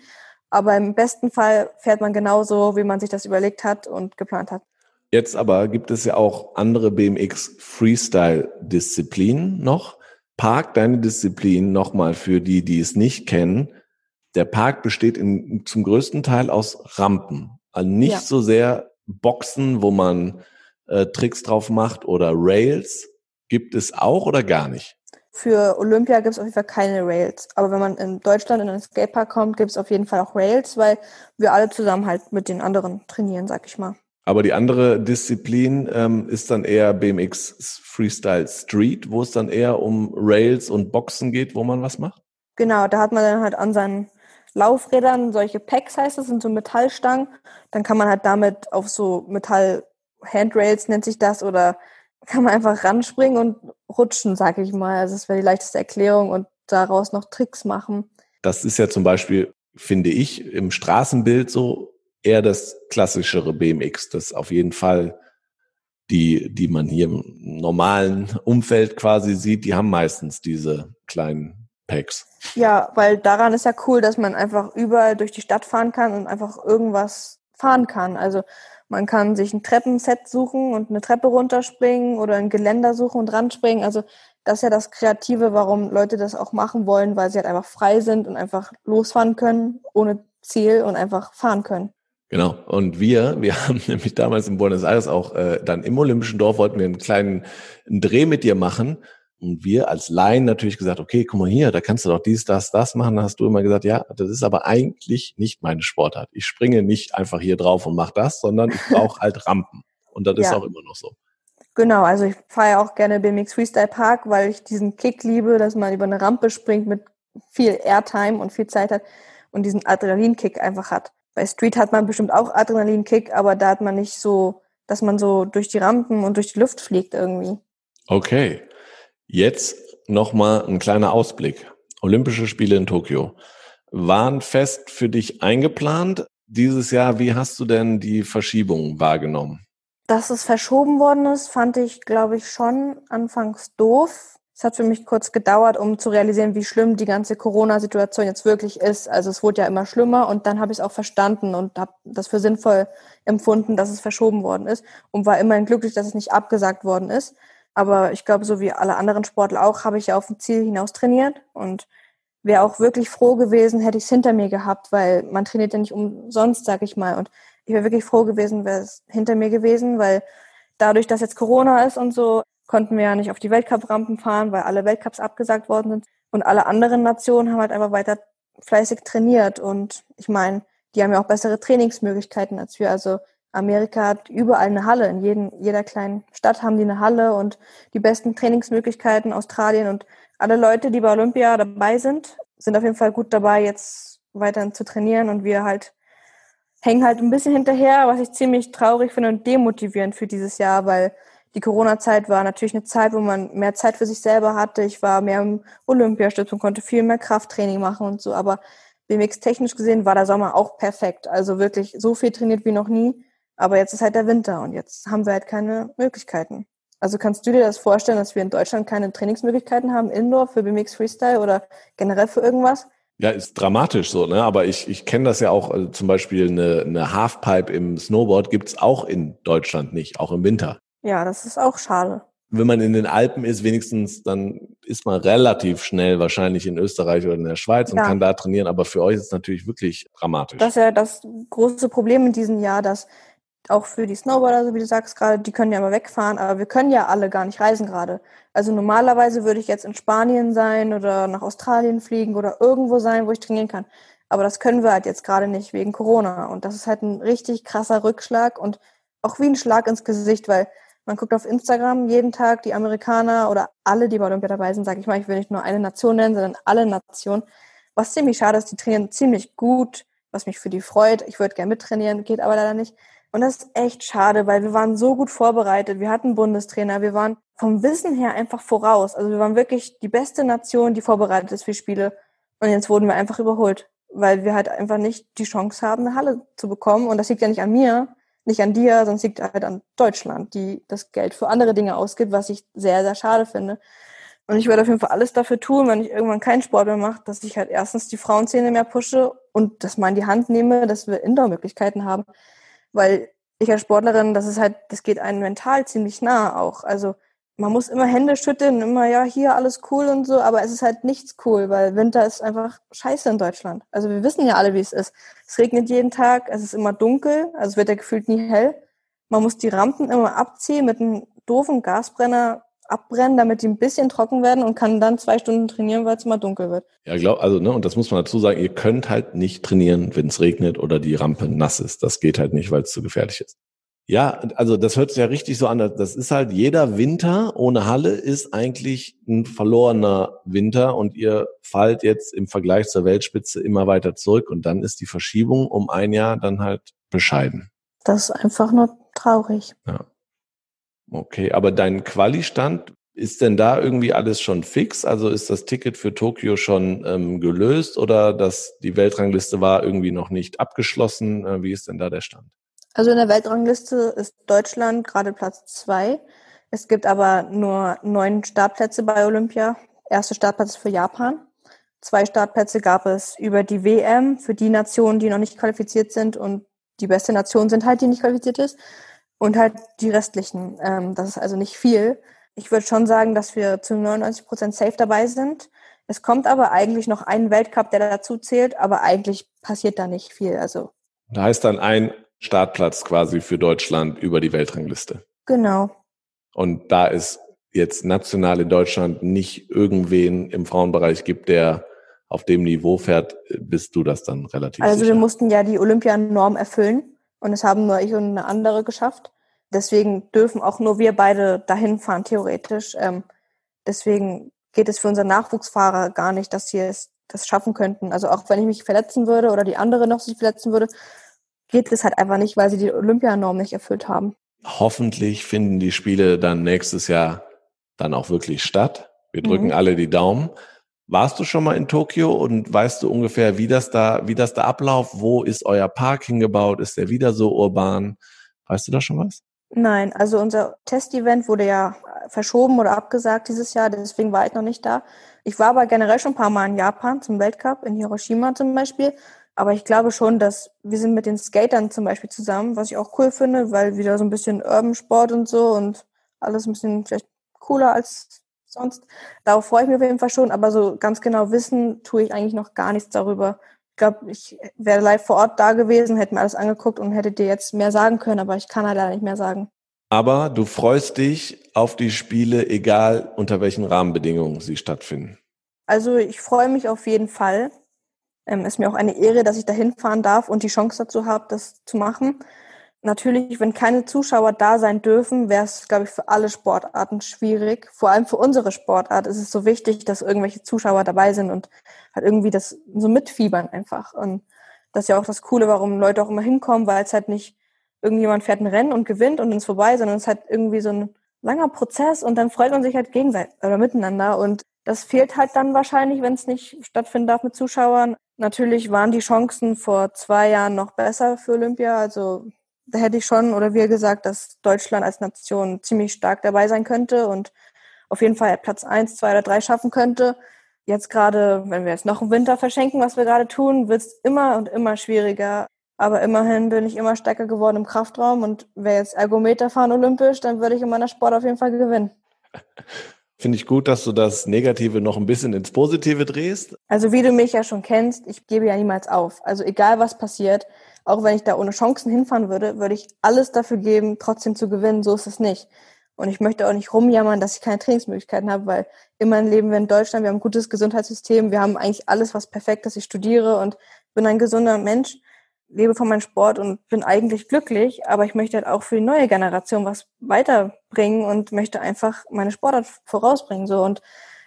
Aber im besten Fall fährt man genauso, wie man sich das überlegt hat und geplant hat. Jetzt aber gibt es ja auch andere BMX Freestyle Disziplinen noch. Park deine Disziplin nochmal für die, die es nicht kennen der Park besteht in, zum größten Teil aus Rampen. Also nicht ja. so sehr Boxen, wo man äh, Tricks drauf macht oder Rails. Gibt es auch oder gar nicht? Für Olympia gibt es auf jeden Fall keine Rails. Aber wenn man in Deutschland in einen Skatepark kommt, gibt es auf jeden Fall auch Rails, weil wir alle zusammen halt mit den anderen trainieren, sag ich mal. Aber die andere Disziplin ähm, ist dann eher BMX Freestyle Street, wo es dann eher um Rails und Boxen geht, wo man was macht? Genau, da hat man dann halt an seinen Laufrädern solche Packs heißt das, sind so Metallstangen. Dann kann man halt damit auf so Metall-Handrails nennt sich das oder kann man einfach ranspringen und rutschen, sag ich mal. Also das wäre die leichteste Erklärung und daraus noch Tricks machen. Das ist ja zum Beispiel, finde ich, im Straßenbild so eher das klassischere BMX. Das auf jeden Fall die, die man hier im normalen Umfeld quasi sieht, die haben meistens diese kleinen Packs. Ja, weil daran ist ja cool, dass man einfach überall durch die Stadt fahren kann und einfach irgendwas fahren kann. Also man kann sich ein Treppenset suchen und eine Treppe runterspringen oder ein Geländer suchen und ranspringen. Also das ist ja das Kreative, warum Leute das auch machen wollen, weil sie halt einfach frei sind und einfach losfahren können, ohne Ziel und einfach fahren können. Genau. Und wir, wir haben nämlich damals in Buenos Aires auch äh, dann im Olympischen Dorf wollten wir einen kleinen einen Dreh mit dir machen. Und wir als Laien natürlich gesagt, okay, guck mal hier, da kannst du doch dies, das, das machen. Da hast du immer gesagt, ja, das ist aber eigentlich nicht meine Sportart. Ich springe nicht einfach hier drauf und mache das, sondern ich brauche halt Rampen. Und das ja. ist auch immer noch so. Genau, also ich fahre ja auch gerne BMX Freestyle Park, weil ich diesen Kick liebe, dass man über eine Rampe springt mit viel Airtime und viel Zeit hat und diesen Adrenalinkick einfach hat. Bei Street hat man bestimmt auch Adrenalinkick, aber da hat man nicht so, dass man so durch die Rampen und durch die Luft fliegt irgendwie. Okay. Jetzt nochmal ein kleiner Ausblick. Olympische Spiele in Tokio waren fest für dich eingeplant dieses Jahr. Wie hast du denn die Verschiebung wahrgenommen? Dass es verschoben worden ist, fand ich, glaube ich, schon anfangs doof. Es hat für mich kurz gedauert, um zu realisieren, wie schlimm die ganze Corona-Situation jetzt wirklich ist. Also es wurde ja immer schlimmer und dann habe ich es auch verstanden und habe das für sinnvoll empfunden, dass es verschoben worden ist und war immerhin glücklich, dass es nicht abgesagt worden ist. Aber ich glaube, so wie alle anderen Sportler auch, habe ich ja auf ein Ziel hinaus trainiert und wäre auch wirklich froh gewesen, hätte ich es hinter mir gehabt, weil man trainiert ja nicht umsonst, sag ich mal. Und ich wäre wirklich froh gewesen, wäre es hinter mir gewesen, weil dadurch, dass jetzt Corona ist und so, konnten wir ja nicht auf die Weltcup-Rampen fahren, weil alle Weltcups abgesagt worden sind. Und alle anderen Nationen haben halt einfach weiter fleißig trainiert. Und ich meine, die haben ja auch bessere Trainingsmöglichkeiten als wir. Also Amerika hat überall eine Halle. In jedem, jeder kleinen Stadt haben die eine Halle und die besten Trainingsmöglichkeiten. Australien und alle Leute, die bei Olympia dabei sind, sind auf jeden Fall gut dabei, jetzt weiter zu trainieren. Und wir halt hängen halt ein bisschen hinterher, was ich ziemlich traurig finde und demotivierend für dieses Jahr, weil die Corona-Zeit war natürlich eine Zeit, wo man mehr Zeit für sich selber hatte. Ich war mehr im Olympiastützung, konnte viel mehr Krafttraining machen und so. Aber BMX technisch gesehen war der Sommer auch perfekt. Also wirklich so viel trainiert wie noch nie. Aber jetzt ist halt der Winter und jetzt haben wir halt keine Möglichkeiten. Also kannst du dir das vorstellen, dass wir in Deutschland keine Trainingsmöglichkeiten haben, Indoor für BMX Freestyle oder generell für irgendwas? Ja, ist dramatisch so, ne? Aber ich, ich kenne das ja auch, also zum Beispiel eine, eine Halfpipe im Snowboard gibt's auch in Deutschland nicht, auch im Winter. Ja, das ist auch schade. Wenn man in den Alpen ist, wenigstens, dann ist man relativ schnell wahrscheinlich in Österreich oder in der Schweiz und ja. kann da trainieren. Aber für euch ist es natürlich wirklich dramatisch. Das ist ja das große Problem in diesem Jahr, dass auch für die Snowboarder, so wie du sagst gerade, die können ja immer wegfahren, aber wir können ja alle gar nicht reisen gerade. Also normalerweise würde ich jetzt in Spanien sein oder nach Australien fliegen oder irgendwo sein, wo ich trainieren kann. Aber das können wir halt jetzt gerade nicht wegen Corona. Und das ist halt ein richtig krasser Rückschlag und auch wie ein Schlag ins Gesicht, weil man guckt auf Instagram jeden Tag die Amerikaner oder alle, die bei Olympia dabei sind, sage ich mal, ich will nicht nur eine Nation nennen, sondern alle Nationen. Was ziemlich schade ist, die trainieren ziemlich gut, was mich für die freut. Ich würde gerne mittrainieren, geht aber leider nicht. Und das ist echt schade, weil wir waren so gut vorbereitet. Wir hatten Bundestrainer, wir waren vom Wissen her einfach voraus. Also wir waren wirklich die beste Nation, die vorbereitet ist für Spiele. Und jetzt wurden wir einfach überholt, weil wir halt einfach nicht die Chance haben, eine Halle zu bekommen. Und das liegt ja nicht an mir, nicht an dir, sonst liegt halt an Deutschland, die das Geld für andere Dinge ausgibt, was ich sehr, sehr schade finde. Und ich werde auf jeden Fall alles dafür tun, wenn ich irgendwann keinen Sport mehr mache, dass ich halt erstens die Frauenszene mehr pushe und das mal in die Hand nehme, dass wir Indoor-Möglichkeiten haben. Weil ich als Sportlerin, das ist halt, das geht einem mental ziemlich nah auch. Also man muss immer Hände schütteln, immer, ja, hier alles cool und so, aber es ist halt nichts cool, weil Winter ist einfach scheiße in Deutschland. Also wir wissen ja alle, wie es ist. Es regnet jeden Tag, es ist immer dunkel, also es wird ja gefühlt nie hell. Man muss die Rampen immer abziehen mit einem doofen Gasbrenner abbrennen, damit die ein bisschen trocken werden und kann dann zwei Stunden trainieren, weil es immer dunkel wird. Ja, glaub, also, ne, und das muss man dazu sagen, ihr könnt halt nicht trainieren, wenn es regnet oder die Rampe nass ist. Das geht halt nicht, weil es zu gefährlich ist. Ja, also das hört sich ja richtig so an. Das ist halt jeder Winter ohne Halle ist eigentlich ein verlorener Winter und ihr fallt jetzt im Vergleich zur Weltspitze immer weiter zurück und dann ist die Verschiebung um ein Jahr dann halt bescheiden. Das ist einfach nur traurig. Ja. Okay, aber dein Quali-Stand, ist denn da irgendwie alles schon fix? Also ist das Ticket für Tokio schon ähm, gelöst oder dass die Weltrangliste war irgendwie noch nicht abgeschlossen? Äh, wie ist denn da der Stand? Also in der Weltrangliste ist Deutschland gerade Platz zwei. Es gibt aber nur neun Startplätze bei Olympia. Erste Startplätze für Japan. Zwei Startplätze gab es über die WM für die Nationen, die noch nicht qualifiziert sind und die beste Nation sind halt, die nicht qualifiziert ist. Und halt die restlichen. Ähm, das ist also nicht viel. Ich würde schon sagen, dass wir zu 99 Prozent safe dabei sind. Es kommt aber eigentlich noch ein Weltcup, der dazu zählt, aber eigentlich passiert da nicht viel. Also. Da heißt dann ein Startplatz quasi für Deutschland über die Weltrangliste. Genau. Und da es jetzt national in Deutschland nicht irgendwen im Frauenbereich gibt, der auf dem Niveau fährt, bist du das dann relativ Also sicher. wir mussten ja die Olympianorm erfüllen und es haben nur ich und eine andere geschafft. Deswegen dürfen auch nur wir beide dahin fahren, theoretisch. Ähm, deswegen geht es für unsere Nachwuchsfahrer gar nicht, dass sie es das schaffen könnten. Also auch wenn ich mich verletzen würde oder die andere noch sich verletzen würde, geht es halt einfach nicht, weil sie die Olympianorm nicht erfüllt haben. Hoffentlich finden die Spiele dann nächstes Jahr dann auch wirklich statt. Wir drücken mhm. alle die Daumen. Warst du schon mal in Tokio und weißt du ungefähr, wie das da, wie das da abläuft? Wo ist euer Park hingebaut? Ist der wieder so urban? Weißt du da schon was? Nein, also unser Testevent wurde ja verschoben oder abgesagt dieses Jahr, deswegen war ich noch nicht da. Ich war aber generell schon ein paar Mal in Japan zum Weltcup, in Hiroshima zum Beispiel. Aber ich glaube schon, dass wir sind mit den Skatern zum Beispiel zusammen, was ich auch cool finde, weil wieder so ein bisschen Urban Sport und so und alles ein bisschen vielleicht cooler als sonst. Darauf freue ich mich auf jeden Fall schon, aber so ganz genau wissen tue ich eigentlich noch gar nichts darüber. Ich glaube, ich wäre live vor Ort da gewesen, hätte mir alles angeguckt und hätte dir jetzt mehr sagen können, aber ich kann halt leider nicht mehr sagen. Aber du freust dich auf die Spiele, egal unter welchen Rahmenbedingungen sie stattfinden. Also ich freue mich auf jeden Fall. Ähm, ist mir auch eine Ehre, dass ich da hinfahren darf und die Chance dazu habe, das zu machen. Natürlich, wenn keine Zuschauer da sein dürfen, wäre es, glaube ich, für alle Sportarten schwierig. Vor allem für unsere Sportart ist es so wichtig, dass irgendwelche Zuschauer dabei sind und halt irgendwie das so mitfiebern einfach. Und das ist ja auch das Coole, warum Leute auch immer hinkommen, weil es halt nicht irgendjemand fährt ein Rennen und gewinnt und ist vorbei, sondern es ist halt irgendwie so ein langer Prozess und dann freut man sich halt gegenseitig oder miteinander und das fehlt halt dann wahrscheinlich, wenn es nicht stattfinden darf mit Zuschauern. Natürlich waren die Chancen vor zwei Jahren noch besser für Olympia. Also da hätte ich schon oder wir gesagt, dass Deutschland als Nation ziemlich stark dabei sein könnte und auf jeden Fall Platz eins, zwei oder drei schaffen könnte. Jetzt gerade, wenn wir jetzt noch im Winter verschenken, was wir gerade tun, wird es immer und immer schwieriger. Aber immerhin bin ich immer stärker geworden im Kraftraum und wäre jetzt Ergometer fahren olympisch, dann würde ich in meiner Sport auf jeden Fall gewinnen. Finde ich gut, dass du das Negative noch ein bisschen ins Positive drehst. Also wie du mich ja schon kennst, ich gebe ja niemals auf. Also egal was passiert, auch wenn ich da ohne Chancen hinfahren würde, würde ich alles dafür geben, trotzdem zu gewinnen. So ist es nicht. Und ich möchte auch nicht rumjammern, dass ich keine Trainingsmöglichkeiten habe, weil immerhin leben wir in Deutschland, wir haben ein gutes Gesundheitssystem, wir haben eigentlich alles, was perfekt ist. Ich studiere und bin ein gesunder Mensch lebe von meinem Sport und bin eigentlich glücklich, aber ich möchte halt auch für die neue Generation was weiterbringen und möchte einfach meine Sportart vorausbringen. So und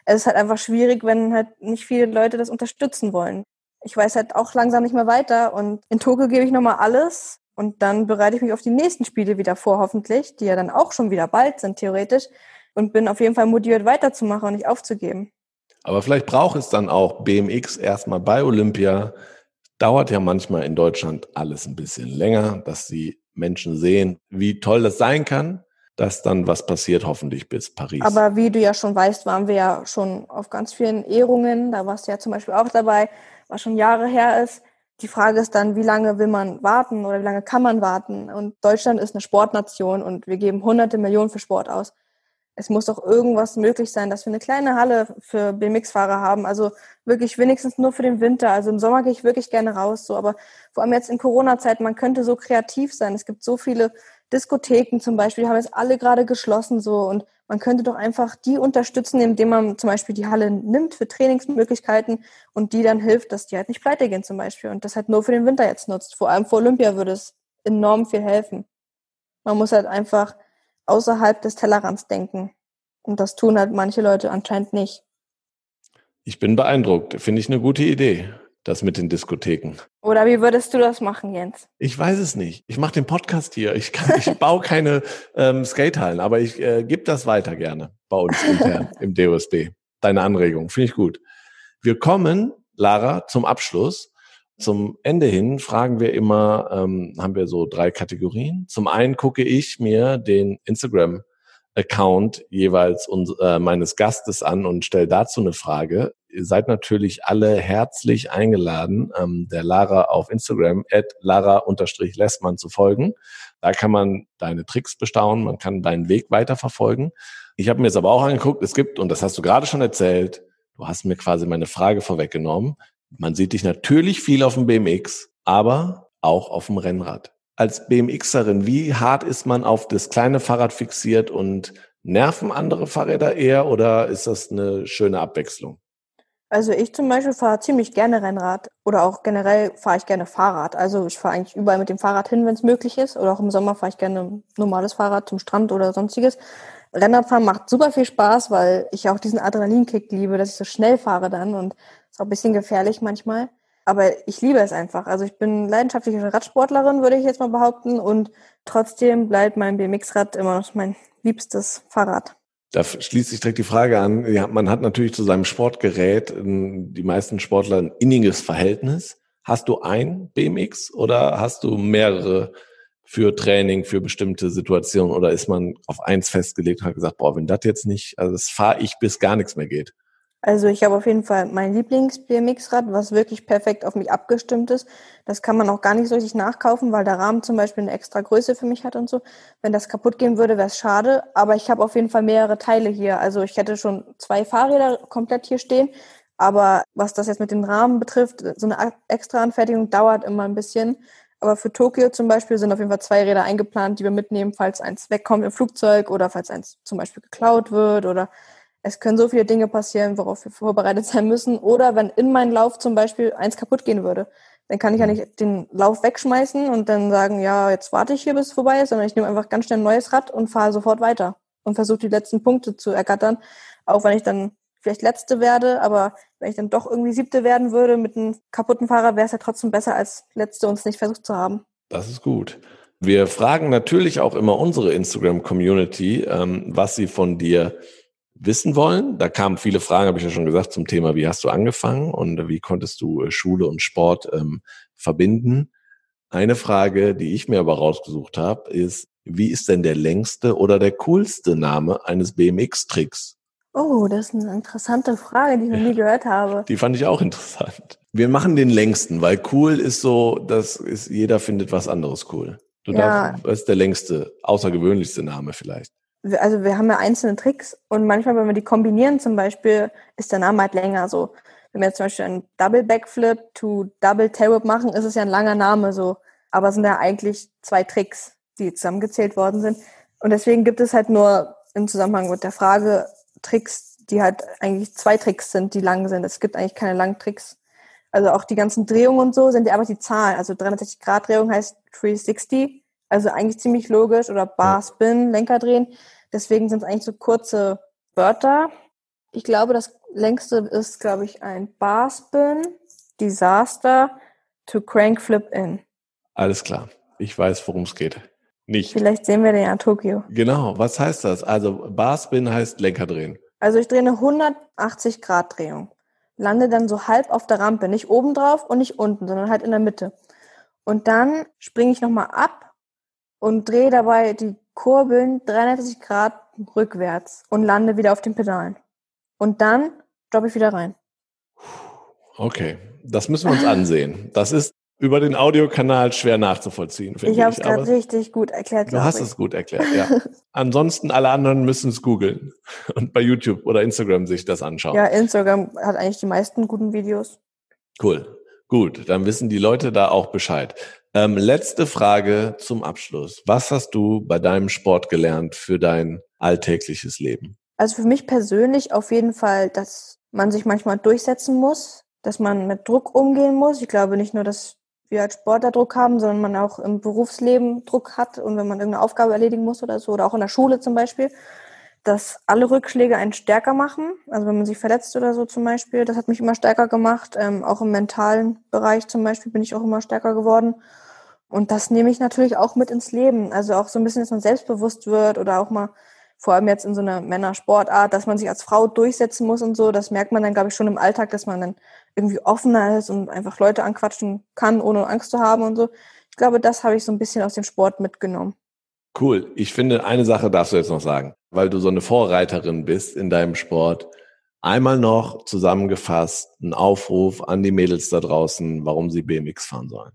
es ist halt einfach schwierig, wenn halt nicht viele Leute das unterstützen wollen. Ich weiß halt auch langsam nicht mehr weiter und in Tokio gebe ich nochmal alles und dann bereite ich mich auf die nächsten Spiele wieder vor, hoffentlich, die ja dann auch schon wieder bald sind, theoretisch, und bin auf jeden Fall motiviert weiterzumachen und nicht aufzugeben. Aber vielleicht braucht es dann auch BMX erstmal bei Olympia, dauert ja manchmal in Deutschland alles ein bisschen länger, dass die Menschen sehen, wie toll das sein kann, dass dann was passiert, hoffentlich bis Paris. Aber wie du ja schon weißt, waren wir ja schon auf ganz vielen Ehrungen. Da warst du ja zum Beispiel auch dabei, was schon Jahre her ist. Die Frage ist dann, wie lange will man warten oder wie lange kann man warten? Und Deutschland ist eine Sportnation und wir geben hunderte Millionen für Sport aus es muss doch irgendwas möglich sein, dass wir eine kleine Halle für BMX-Fahrer haben. Also wirklich wenigstens nur für den Winter. Also im Sommer gehe ich wirklich gerne raus, so. Aber vor allem jetzt in Corona-Zeit, man könnte so kreativ sein. Es gibt so viele Diskotheken zum Beispiel, die haben jetzt alle gerade geschlossen, so. Und man könnte doch einfach die unterstützen, indem man zum Beispiel die Halle nimmt für Trainingsmöglichkeiten und die dann hilft, dass die halt nicht pleite gehen zum Beispiel. Und das halt nur für den Winter jetzt nutzt. Vor allem vor Olympia würde es enorm viel helfen. Man muss halt einfach außerhalb des Tellerrands denken. Und das tun halt manche Leute anscheinend nicht. Ich bin beeindruckt. Finde ich eine gute Idee, das mit den Diskotheken. Oder wie würdest du das machen, Jens? Ich weiß es nicht. Ich mache den Podcast hier. Ich, kann, ich baue keine ähm, Skatehallen, aber ich äh, gebe das weiter gerne bei uns intern im DOSB. Deine Anregung, finde ich gut. Wir kommen, Lara, zum Abschluss zum Ende hin fragen wir immer, ähm, haben wir so drei Kategorien. Zum einen gucke ich mir den Instagram-Account jeweils uns, äh, meines Gastes an und stelle dazu eine Frage. Ihr seid natürlich alle herzlich eingeladen, ähm, der Lara auf Instagram, at lara-lessmann zu folgen. Da kann man deine Tricks bestaunen, man kann deinen Weg weiterverfolgen. Ich habe mir jetzt aber auch angeguckt, es gibt, und das hast du gerade schon erzählt, Du hast mir quasi meine Frage vorweggenommen. Man sieht dich natürlich viel auf dem BMX, aber auch auf dem Rennrad. Als BMXerin, wie hart ist man auf das kleine Fahrrad fixiert und nerven andere Fahrräder eher oder ist das eine schöne Abwechslung? Also ich zum Beispiel fahre ziemlich gerne Rennrad oder auch generell fahre ich gerne Fahrrad. Also ich fahre eigentlich überall mit dem Fahrrad hin, wenn es möglich ist. Oder auch im Sommer fahre ich gerne normales Fahrrad zum Strand oder sonstiges. Rennradfahren macht super viel Spaß, weil ich auch diesen Adrenalinkick liebe, dass ich so schnell fahre dann und ist auch ein bisschen gefährlich manchmal. Aber ich liebe es einfach. Also ich bin leidenschaftliche Radsportlerin, würde ich jetzt mal behaupten. Und trotzdem bleibt mein BMX-Rad immer noch mein liebstes Fahrrad. Da schließt sich direkt die Frage an. Ja, man hat natürlich zu seinem Sportgerät, ähm, die meisten Sportler, ein inniges Verhältnis. Hast du ein BMX oder hast du mehrere für Training, für bestimmte Situationen oder ist man auf eins festgelegt und hat gesagt, boah, wenn das jetzt nicht, also das fahre ich bis gar nichts mehr geht? Also ich habe auf jeden Fall mein Lieblings-BMX-Rad, was wirklich perfekt auf mich abgestimmt ist. Das kann man auch gar nicht so richtig nachkaufen, weil der Rahmen zum Beispiel eine extra Größe für mich hat und so. Wenn das kaputt gehen würde, wäre es schade. Aber ich habe auf jeden Fall mehrere Teile hier. Also ich hätte schon zwei Fahrräder komplett hier stehen. Aber was das jetzt mit dem Rahmen betrifft, so eine extra Anfertigung dauert immer ein bisschen. Aber für Tokio zum Beispiel sind auf jeden Fall zwei Räder eingeplant, die wir mitnehmen, falls eins wegkommt im Flugzeug oder falls eins zum Beispiel geklaut wird oder es können so viele Dinge passieren, worauf wir vorbereitet sein müssen. Oder wenn in meinem Lauf zum Beispiel eins kaputt gehen würde, dann kann ich ja mhm. nicht den Lauf wegschmeißen und dann sagen, ja, jetzt warte ich hier, bis es vorbei ist, sondern ich nehme einfach ganz schnell ein neues Rad und fahre sofort weiter und versuche die letzten Punkte zu ergattern. Auch wenn ich dann vielleicht Letzte werde, aber wenn ich dann doch irgendwie Siebte werden würde mit einem kaputten Fahrer, wäre es ja trotzdem besser, als Letzte uns nicht versucht zu haben. Das ist gut. Wir fragen natürlich auch immer unsere Instagram-Community, ähm, was sie von dir wissen wollen. Da kamen viele Fragen, habe ich ja schon gesagt, zum Thema, wie hast du angefangen und wie konntest du äh, Schule und Sport ähm, verbinden. Eine Frage, die ich mir aber rausgesucht habe, ist, wie ist denn der längste oder der coolste Name eines BMX-Tricks? Oh, das ist eine interessante Frage, die ich noch nie gehört habe. Die fand ich auch interessant. Wir machen den längsten, weil cool ist so, dass ist, jeder findet was anderes cool. Du ja. darfst, was ist der längste, außergewöhnlichste Name vielleicht? Also wir haben ja einzelne Tricks und manchmal, wenn wir die kombinieren zum Beispiel, ist der Name halt länger so. Wenn wir jetzt zum Beispiel einen Double Backflip to Double Tailwhip machen, ist es ja ein langer Name so. Aber es sind ja eigentlich zwei Tricks, die zusammengezählt worden sind. Und deswegen gibt es halt nur im Zusammenhang mit der Frage Tricks, die halt eigentlich zwei Tricks sind, die lang sind. Es gibt eigentlich keine langen Tricks. Also auch die ganzen Drehungen und so sind ja einfach die Zahlen. Also 360 Grad Drehung heißt 360 also eigentlich ziemlich logisch oder Bar Spin, Lenker drehen. Deswegen sind es eigentlich so kurze Wörter. Ich glaube, das längste ist, glaube ich, ein Bar Spin, Disaster to Crank Flip In. Alles klar. Ich weiß, worum es geht. Nicht. Vielleicht sehen wir den ja in Tokio. Genau. Was heißt das? Also Bar Spin heißt Lenker drehen. Also ich drehe eine 180 Grad Drehung. Lande dann so halb auf der Rampe. Nicht oben drauf und nicht unten, sondern halt in der Mitte. Und dann springe ich nochmal ab und drehe dabei die Kurbeln 360 Grad rückwärts und lande wieder auf den Pedalen. Und dann droppe ich wieder rein. Okay, das müssen wir uns ansehen. Das ist über den Audiokanal schwer nachzuvollziehen. Ich habe es gerade richtig gut erklärt. Du hast ich. es gut erklärt, ja. Ansonsten alle anderen müssen es googeln und bei YouTube oder Instagram sich das anschauen. Ja, Instagram hat eigentlich die meisten guten Videos. Cool. Gut, dann wissen die Leute da auch Bescheid. Ähm, letzte Frage zum Abschluss. Was hast du bei deinem Sport gelernt für dein alltägliches Leben? Also für mich persönlich auf jeden Fall, dass man sich manchmal durchsetzen muss, dass man mit Druck umgehen muss. Ich glaube nicht nur, dass wir als Sportler Druck haben, sondern man auch im Berufsleben Druck hat und wenn man irgendeine Aufgabe erledigen muss oder so, oder auch in der Schule zum Beispiel dass alle Rückschläge einen stärker machen. Also wenn man sich verletzt oder so zum Beispiel, das hat mich immer stärker gemacht. Ähm, auch im mentalen Bereich zum Beispiel bin ich auch immer stärker geworden. Und das nehme ich natürlich auch mit ins Leben. Also auch so ein bisschen, dass man selbstbewusst wird oder auch mal, vor allem jetzt in so einer Männersportart, dass man sich als Frau durchsetzen muss und so. Das merkt man dann, glaube ich, schon im Alltag, dass man dann irgendwie offener ist und einfach Leute anquatschen kann, ohne Angst zu haben und so. Ich glaube, das habe ich so ein bisschen aus dem Sport mitgenommen. Cool. Ich finde, eine Sache darfst du jetzt noch sagen, weil du so eine Vorreiterin bist in deinem Sport. Einmal noch zusammengefasst ein Aufruf an die Mädels da draußen, warum sie BMX fahren sollen.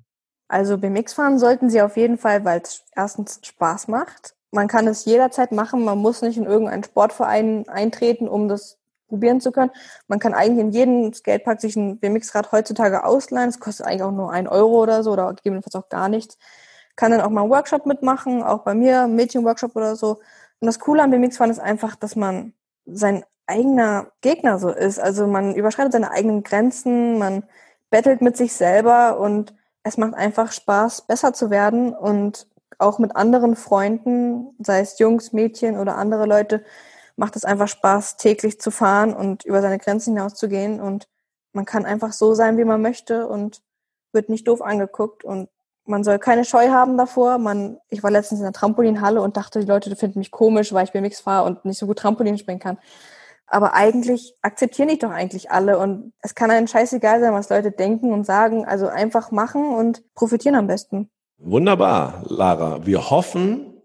Also BMX fahren sollten sie auf jeden Fall, weil es erstens Spaß macht. Man kann es jederzeit machen. Man muss nicht in irgendeinen Sportverein eintreten, um das probieren zu können. Man kann eigentlich in jedem Skatepark sich ein BMX-Rad heutzutage ausleihen. Es kostet eigentlich auch nur ein Euro oder so oder gegebenenfalls auch gar nichts. Kann dann auch mal einen Workshop mitmachen, auch bei mir, Mädchenworkshop oder so. Und das Coole am BMX-Fahren ist einfach, dass man sein eigener Gegner so ist. Also man überschreitet seine eigenen Grenzen, man bettelt mit sich selber und es macht einfach Spaß, besser zu werden und auch mit anderen Freunden, sei es Jungs, Mädchen oder andere Leute, macht es einfach Spaß, täglich zu fahren und über seine Grenzen hinauszugehen. Und man kann einfach so sein, wie man möchte und wird nicht doof angeguckt. Und man soll keine Scheu haben davor. Man, ich war letztens in der Trampolinhalle und dachte, die Leute finden mich komisch, weil ich BMX fahre und nicht so gut Trampolin springen kann. Aber eigentlich akzeptieren die doch eigentlich alle und es kann einem scheißegal sein, was Leute denken und sagen. Also einfach machen und profitieren am besten. Wunderbar, Lara. Wir hoffen,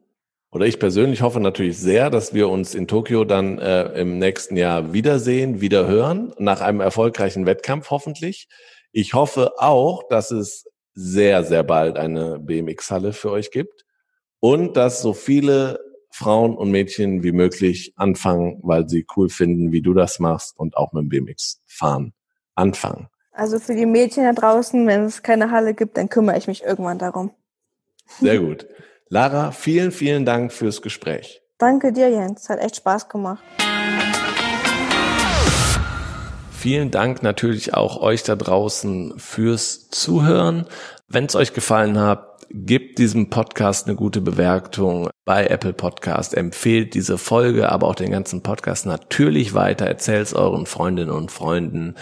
oder ich persönlich hoffe natürlich sehr, dass wir uns in Tokio dann äh, im nächsten Jahr wiedersehen, wieder hören, nach einem erfolgreichen Wettkampf hoffentlich. Ich hoffe auch, dass es sehr, sehr bald eine BMX-Halle für euch gibt und dass so viele Frauen und Mädchen wie möglich anfangen, weil sie cool finden, wie du das machst und auch mit dem BMX fahren anfangen. Also für die Mädchen da draußen, wenn es keine Halle gibt, dann kümmere ich mich irgendwann darum. Sehr gut. Lara, vielen, vielen Dank fürs Gespräch. Danke dir, Jens. Hat echt Spaß gemacht. Vielen Dank natürlich auch euch da draußen fürs Zuhören. Wenn es euch gefallen hat, gebt diesem Podcast eine gute Bewertung bei Apple Podcast, empfehlt diese Folge, aber auch den ganzen Podcast natürlich weiter, erzählt es euren Freundinnen und Freunden,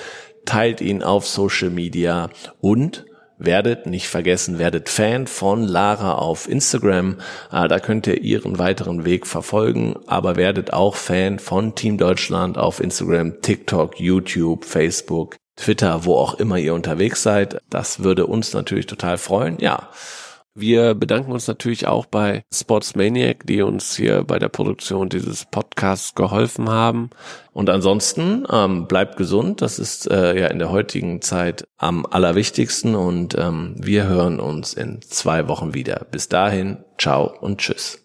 teilt ihn auf Social Media und werdet nicht vergessen, werdet Fan von Lara auf Instagram. Äh, da könnt ihr ihren weiteren Weg verfolgen, aber werdet auch Fan von Team Deutschland auf Instagram, TikTok, YouTube, Facebook, Twitter, wo auch immer ihr unterwegs seid. Das würde uns natürlich total freuen. Ja. Wir bedanken uns natürlich auch bei Sportsmaniac, die uns hier bei der Produktion dieses Podcasts geholfen haben. Und ansonsten ähm, bleibt gesund. Das ist äh, ja in der heutigen Zeit am allerwichtigsten. Und ähm, wir hören uns in zwei Wochen wieder. Bis dahin, ciao und tschüss.